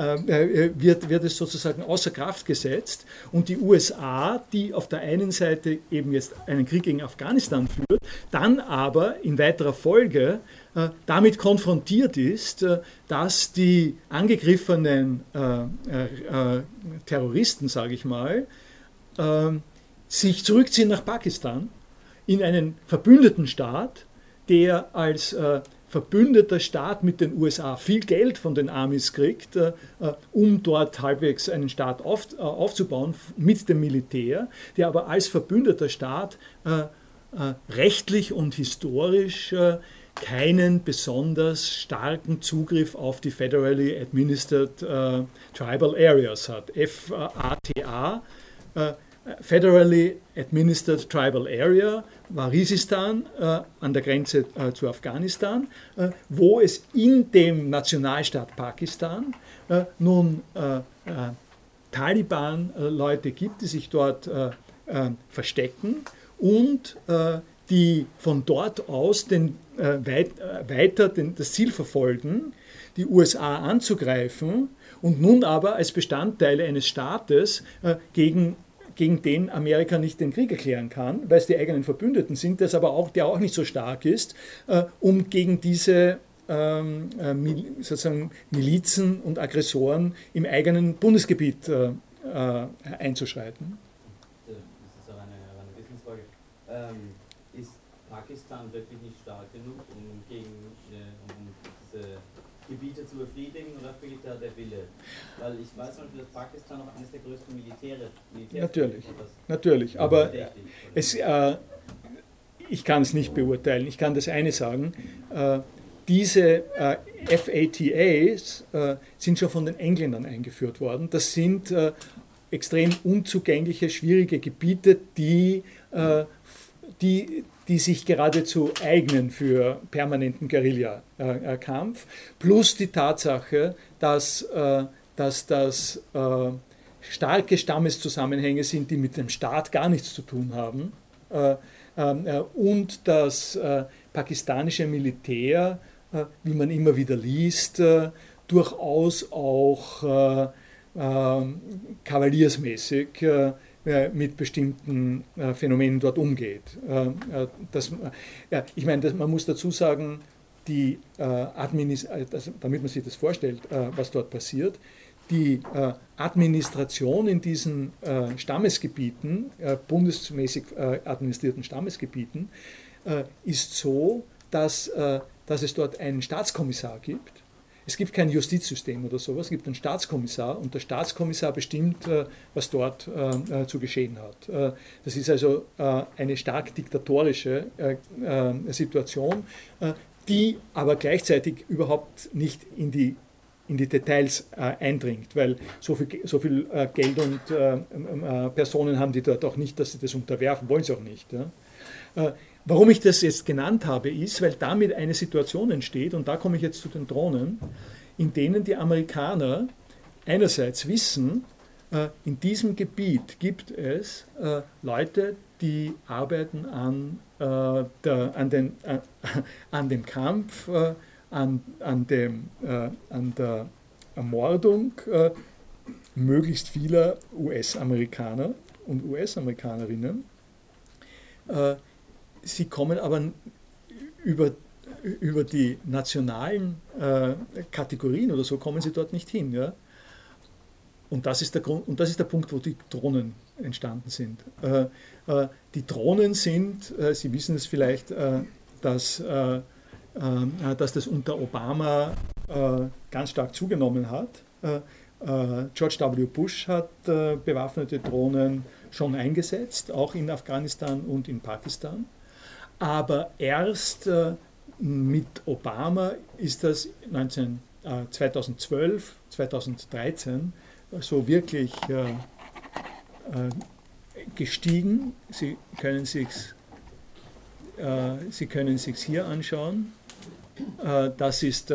äh, wird, wird es sozusagen außer Kraft gesetzt. Und die USA, die auf der einen Seite eben jetzt einen Krieg gegen Afghanistan führt, dann aber in weiterer Folge äh, damit konfrontiert ist, äh, dass die angegriffenen äh, äh, äh, Terroristen, sage ich mal, äh, sich zurückziehen nach Pakistan in einen verbündeten Staat, der als äh, verbündeter Staat mit den USA viel Geld von den Amis kriegt, äh, äh, um dort halbwegs einen Staat auf, äh, aufzubauen mit dem Militär, der aber als verbündeter Staat rechtlich und historisch keinen besonders starken Zugriff auf die Federally Administered Tribal Areas hat. FATA, Federally Administered Tribal Area, Waziristan äh, an der Grenze äh, zu Afghanistan, äh, wo es in dem Nationalstaat Pakistan äh, nun äh, äh, Taliban-Leute gibt, die sich dort verstecken und die von dort aus den, weit, weiter den, das Ziel verfolgen, die USA anzugreifen und nun aber als Bestandteile eines Staates gegen gegen den Amerika nicht den Krieg erklären kann, weil es die eigenen Verbündeten sind, das aber auch, der auch nicht so stark ist, äh, um gegen diese ähm, äh, Mil sozusagen Milizen und Aggressoren im eigenen Bundesgebiet äh, äh, einzuschreiten. das ist auch eine, eine Wissensfrage. Ähm, ist Pakistan wirklich nicht stark genug, um gegen äh, um diese Gebiete zu befriedigen oder fehlt da der Wille? Weil ich weiß zum Beispiel, dass Pakistan noch eines der größten Militäre Militärs Natürlich. Natürlich, aber es, äh, ich kann es nicht beurteilen. Ich kann das eine sagen. Äh, diese äh, FATAs äh, sind schon von den Engländern eingeführt worden. Das sind äh, extrem unzugängliche, schwierige Gebiete, die, äh, die, die sich geradezu eignen für permanenten Guerilla-Kampf. Plus die Tatsache, dass, äh, dass das äh, starke Stammeszusammenhänge sind, die mit dem Staat gar nichts zu tun haben. Äh, und das pakistanische Militär, wie man immer wieder liest, durchaus auch kavaliersmäßig mit bestimmten äh, Phänomenen dort umgeht. Äh, äh, das, ich meine, man muss dazu sagen, die, äh, äh, damit man sich das vorstellt, äh, was dort passiert, die äh, Administration in diesen äh, Stammesgebieten, äh, bundesmäßig äh, administrierten Stammesgebieten, äh, ist so, dass, äh, dass es dort einen Staatskommissar gibt. Es gibt kein Justizsystem oder sowas, es gibt einen Staatskommissar und der Staatskommissar bestimmt, äh, was dort äh, äh, zu geschehen hat. Das ist also eine stark diktatorische Situation, die aber gleichzeitig überhaupt nicht in die in die Details eindringt, weil so viel, so viel Geld und Personen haben die dort auch nicht, dass sie das unterwerfen, wollen sie auch nicht. Warum ich das jetzt genannt habe, ist, weil damit eine Situation entsteht, und da komme ich jetzt zu den Drohnen, in denen die Amerikaner einerseits wissen, äh, in diesem Gebiet gibt es äh, Leute, die arbeiten an, äh, der, an, den, an dem Kampf, an, an, dem, an der Ermordung möglichst vieler US-Amerikaner und US-Amerikanerinnen. Sie kommen aber über, über die nationalen äh, Kategorien oder so, kommen sie dort nicht hin. Ja? Und das, ist der Grund, und das ist der Punkt, wo die Drohnen entstanden sind. Äh, äh, die Drohnen sind, äh, Sie wissen es vielleicht, äh, dass, äh, dass das unter Obama ganz stark zugenommen hat. George W. Bush hat bewaffnete Drohnen schon eingesetzt, auch in Afghanistan und in Pakistan. Aber erst äh, mit Obama ist das 19, äh, 2012, 2013 so wirklich äh, äh, gestiegen. Sie können sich äh, Sie können sich hier anschauen. Das ist,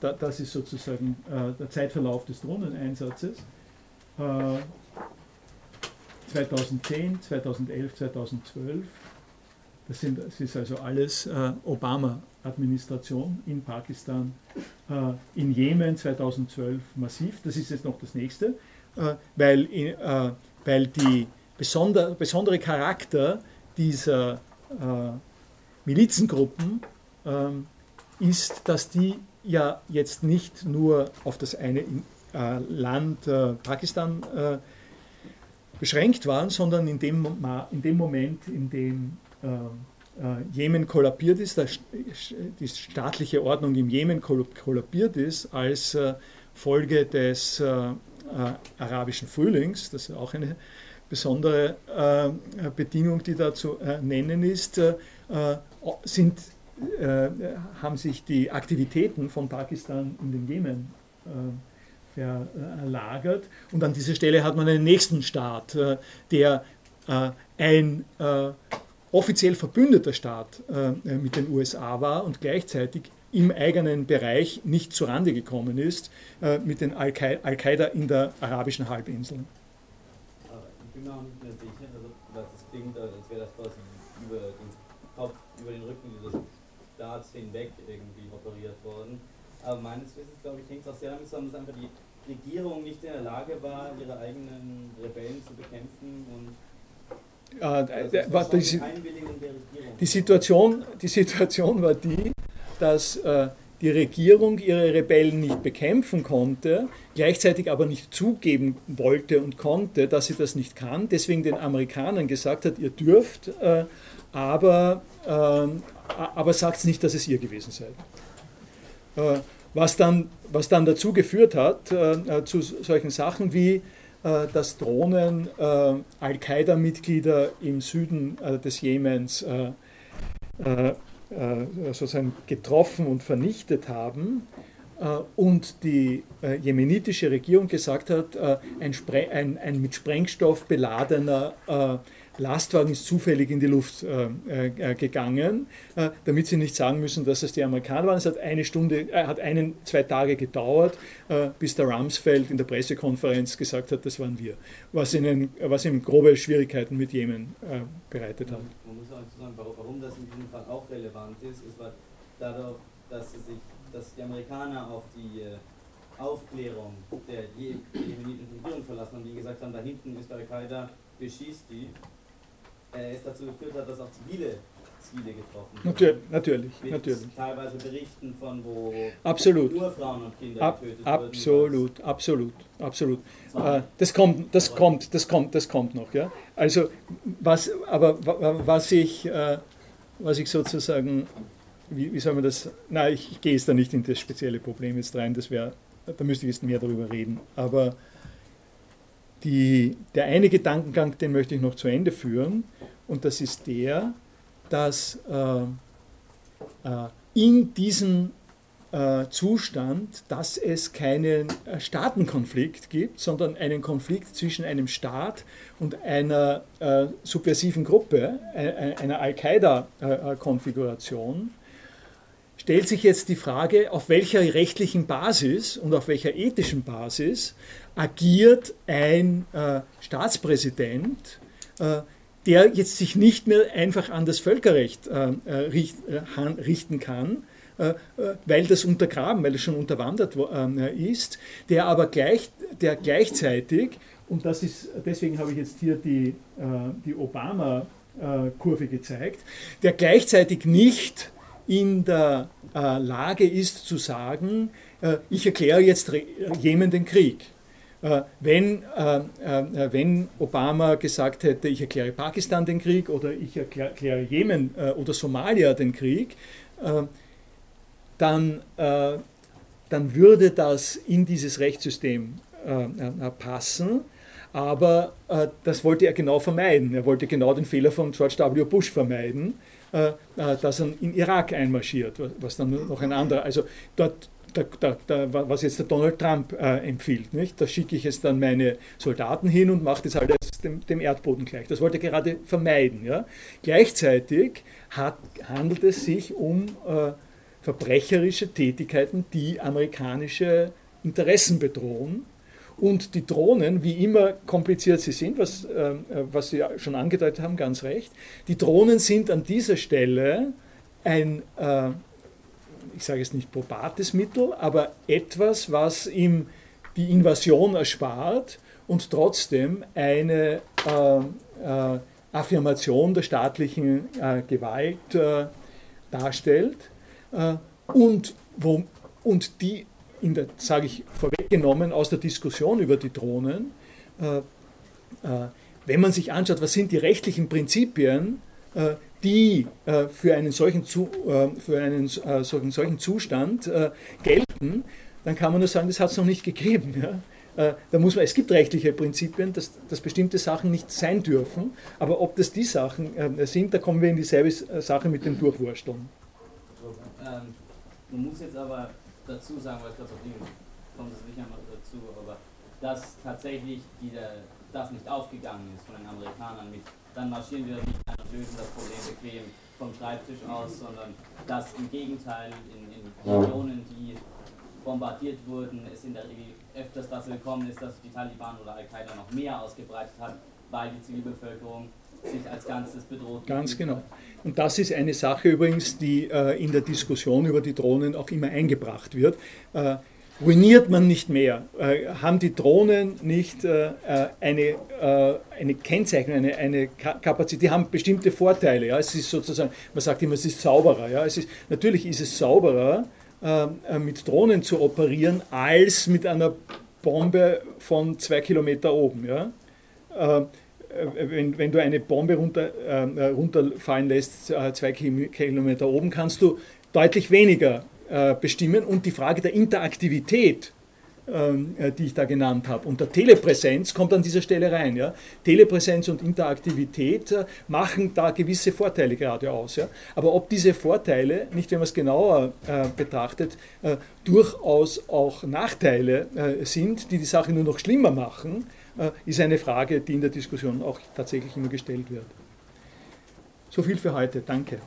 das ist sozusagen der Zeitverlauf des Drohneneinsatzes. 2010, 2011, 2012. Das, sind, das ist also alles äh, Obama-Administration in Pakistan, äh, in Jemen 2012 massiv. Das ist jetzt noch das nächste, äh, weil, äh, weil die besonder, besondere Charakter dieser äh, Milizengruppen ähm, ist, dass die ja jetzt nicht nur auf das eine äh, Land Pakistan beschränkt waren, sondern in dem, in dem Moment, in dem Jemen kollabiert ist, die staatliche Ordnung im Jemen kollabiert ist als äh, Folge des arabischen Frühlings, das ist auch eine besondere Bedingung, die da zu nennen ist, sind, haben sich die Aktivitäten von Pakistan in den Jemen verlagert. Und an dieser Stelle hat man einen nächsten Staat, äh, der äh, ein äh, offiziell verbündeter Staat mit den USA war und gleichzeitig im eigenen Bereich nicht zurande gekommen ist, mit den Al-Qaida in der arabischen Halbinsel. Ich bin mir auch nicht mehr sicher, also das klingt, als wäre das quasi über den Kopf, über den Rücken dieses Staats hinweg irgendwie operiert worden. Aber meines Wissens, glaube ich, hängt es auch sehr damit zusammen, dass einfach die Regierung nicht in der Lage war, ihre eigenen Rebellen zu bekämpfen und äh, die, die, Situation, die Situation war die, dass äh, die Regierung ihre Rebellen nicht bekämpfen konnte, gleichzeitig aber nicht zugeben wollte und konnte, dass sie das nicht kann, deswegen den Amerikanern gesagt hat, ihr dürft, äh, aber, äh, aber sagt nicht, dass es ihr gewesen sei. Äh, was dann, was dann dazu geführt hat, äh, äh, zu solchen Sachen wie, äh, dass Drohnen äh, Al-Qaida-Mitglieder im Süden äh, des Jemens äh, sozusagen getroffen und vernichtet haben und die jemenitische Regierung gesagt hat, ein, ein, ein mit Sprengstoff beladener Lastwagen ist zufällig in die Luft äh, äh, gegangen, äh, damit sie nicht sagen müssen, dass es die Amerikaner waren. Es hat eine Stunde, äh, hat einen, zwei Tage gedauert, äh, bis der Rumsfeld in der Pressekonferenz gesagt hat, das waren wir, was ihnen, was ihm grobe Schwierigkeiten mit Jemen äh, bereitet hat. Man muss auch sagen, warum das in diesem Fall auch relevant ist, ist weil dadurch, dass, sich, dass die Amerikaner auf die Aufklärung der jemenitischen Regierung verlassen haben, die gesagt haben, da hinten ist Al-Qaida, beschießt die, äh, es dazu geführt hat, dass auch zivile Ziele getroffen wurden. Natürlich, natürlich, Mit natürlich. Teilweise Berichten von, wo absolut. nur Frauen und Kinder Ab, getötet wurden. Absolut, absolut, absolut. Äh, das kommt, das kommt, das kommt, das kommt noch. Ja? Also, was, aber was ich, äh, was ich sozusagen, wie, wie soll man das, nein, ich, ich gehe jetzt da nicht in das spezielle Problem jetzt rein, das wäre, da müsste ich jetzt mehr darüber reden, aber die, der eine Gedankengang, den möchte ich noch zu Ende führen, und das ist der, dass äh, äh, in diesem äh, Zustand, dass es keinen äh, Staatenkonflikt gibt, sondern einen Konflikt zwischen einem Staat und einer äh, subversiven Gruppe, äh, einer Al-Qaida-Konfiguration, stellt sich jetzt die Frage, auf welcher rechtlichen Basis und auf welcher ethischen Basis agiert ein äh, Staatspräsident, äh, der jetzt sich nicht mehr einfach an das Völkerrecht äh, äh richt, äh, richten kann, weil das untergraben, weil es schon unterwandert ist, der aber gleich, der gleichzeitig, und das ist, deswegen habe ich jetzt hier die, die Obama-Kurve gezeigt, der gleichzeitig nicht in der Lage ist zu sagen, ich erkläre jetzt Jemen den Krieg wenn, äh, äh, wenn Obama gesagt hätte, ich erkläre Pakistan den Krieg oder ich erkläre Jemen oder Somalia den Krieg, dann, dann würde das in dieses Rechtssystem passen. Aber das wollte er genau vermeiden. Er wollte genau den Fehler von George W. Bush vermeiden, dass er in Irak einmarschiert, was dann noch ein anderer. Also dort, da, da, da, was jetzt der Donald Trump äh, empfiehlt. Nicht? Da schicke ich jetzt dann meine Soldaten hin und mache das alles dem, dem, Erdboden gleich. Das wollte er gerade vermeiden. Ja? Gleichzeitig hat, handelt es sich um äh, verbrecherische Tätigkeiten, die amerikanische Interessen bedrohen. Und die Drohnen, wie immer kompliziert sie sind, was, äh, was Sie schon angedeutet haben, ganz recht, die Drohnen sind an dieser Stelle ein, äh, ich sage jetzt nicht probates Mittel, aber etwas, was ihm die Invasion erspart und trotzdem eine äh, äh, Affirmation der staatlichen äh, Gewalt äh, darstellt. Äh, und, wo, und die, sage ich vorweggenommen, aus der Diskussion über die Drohnen, äh, wenn man sich anschaut, was sind die rechtlichen Prinzipien, die äh, für einen solchen, äh, für einen äh, solchen, solchen Zustand gelten, dann kann man nur sagen, das hat es noch nicht gegeben. Da muss man, es gibt rechtliche Prinzipien, dass, dass bestimmte Sachen nicht sein dürfen, aber ob das die Sachen sind, da kommen wir in dieselbe Sache mit dem Durchwursteln. Ähm, man muss jetzt aber dazu sagen, weil ich glaube, kommt es sicher noch dazu, aber dass tatsächlich die, das nicht aufgegangen ist von den Amerikanern mit dann marschieren wir nicht ein und lösen das Problem bequem vom Schreibtisch aus, sondern dass im Gegenteil in, in Regionen, die bombardiert wurden, es in der Regel öfters dazu gekommen ist, dass die Taliban oder Al-Qaida noch mehr ausgebreitet hat, weil die Zivilbevölkerung sich als Ganzes bedroht. Ganz genau. Und das ist eine Sache übrigens, die äh, in der Diskussion über die Drohnen auch immer eingebracht wird. Äh, ruiniert man nicht mehr? Äh, haben die Drohnen nicht äh, äh eine, äh, eine Kennzeichnung, eine, eine Kapazität? Die haben bestimmte Vorteile. Ja? Es ist sozusagen, man sagt immer, es ist sauberer. Ja? Es ist, natürlich ist es sauberer, äh, äh, mit Drohnen zu operieren, als mit einer Bombe von zwei Kilometer oben. Ja? wenn, wenn du eine Bombe runter, runterfallen lässt, zwei Kilometer oben, kannst du deutlich weniger bestimmen und die Frage der Interaktivität, ähm, äh, die ich da genannt habe. Und der Telepräsenz kommt an dieser Stelle rein. Ja? Telepräsenz und Interaktivität äh, machen da gewisse Vorteile gerade aus. Ja? Aber ob diese Vorteile, nicht wenn man es genauer äh, betrachtet, äh, durchaus auch Nachteile äh, sind, die die Sache nur noch schlimmer machen, ist eine Frage, die in der Diskussion auch tatsächlich immer gestellt wird. So viel für heute. Danke.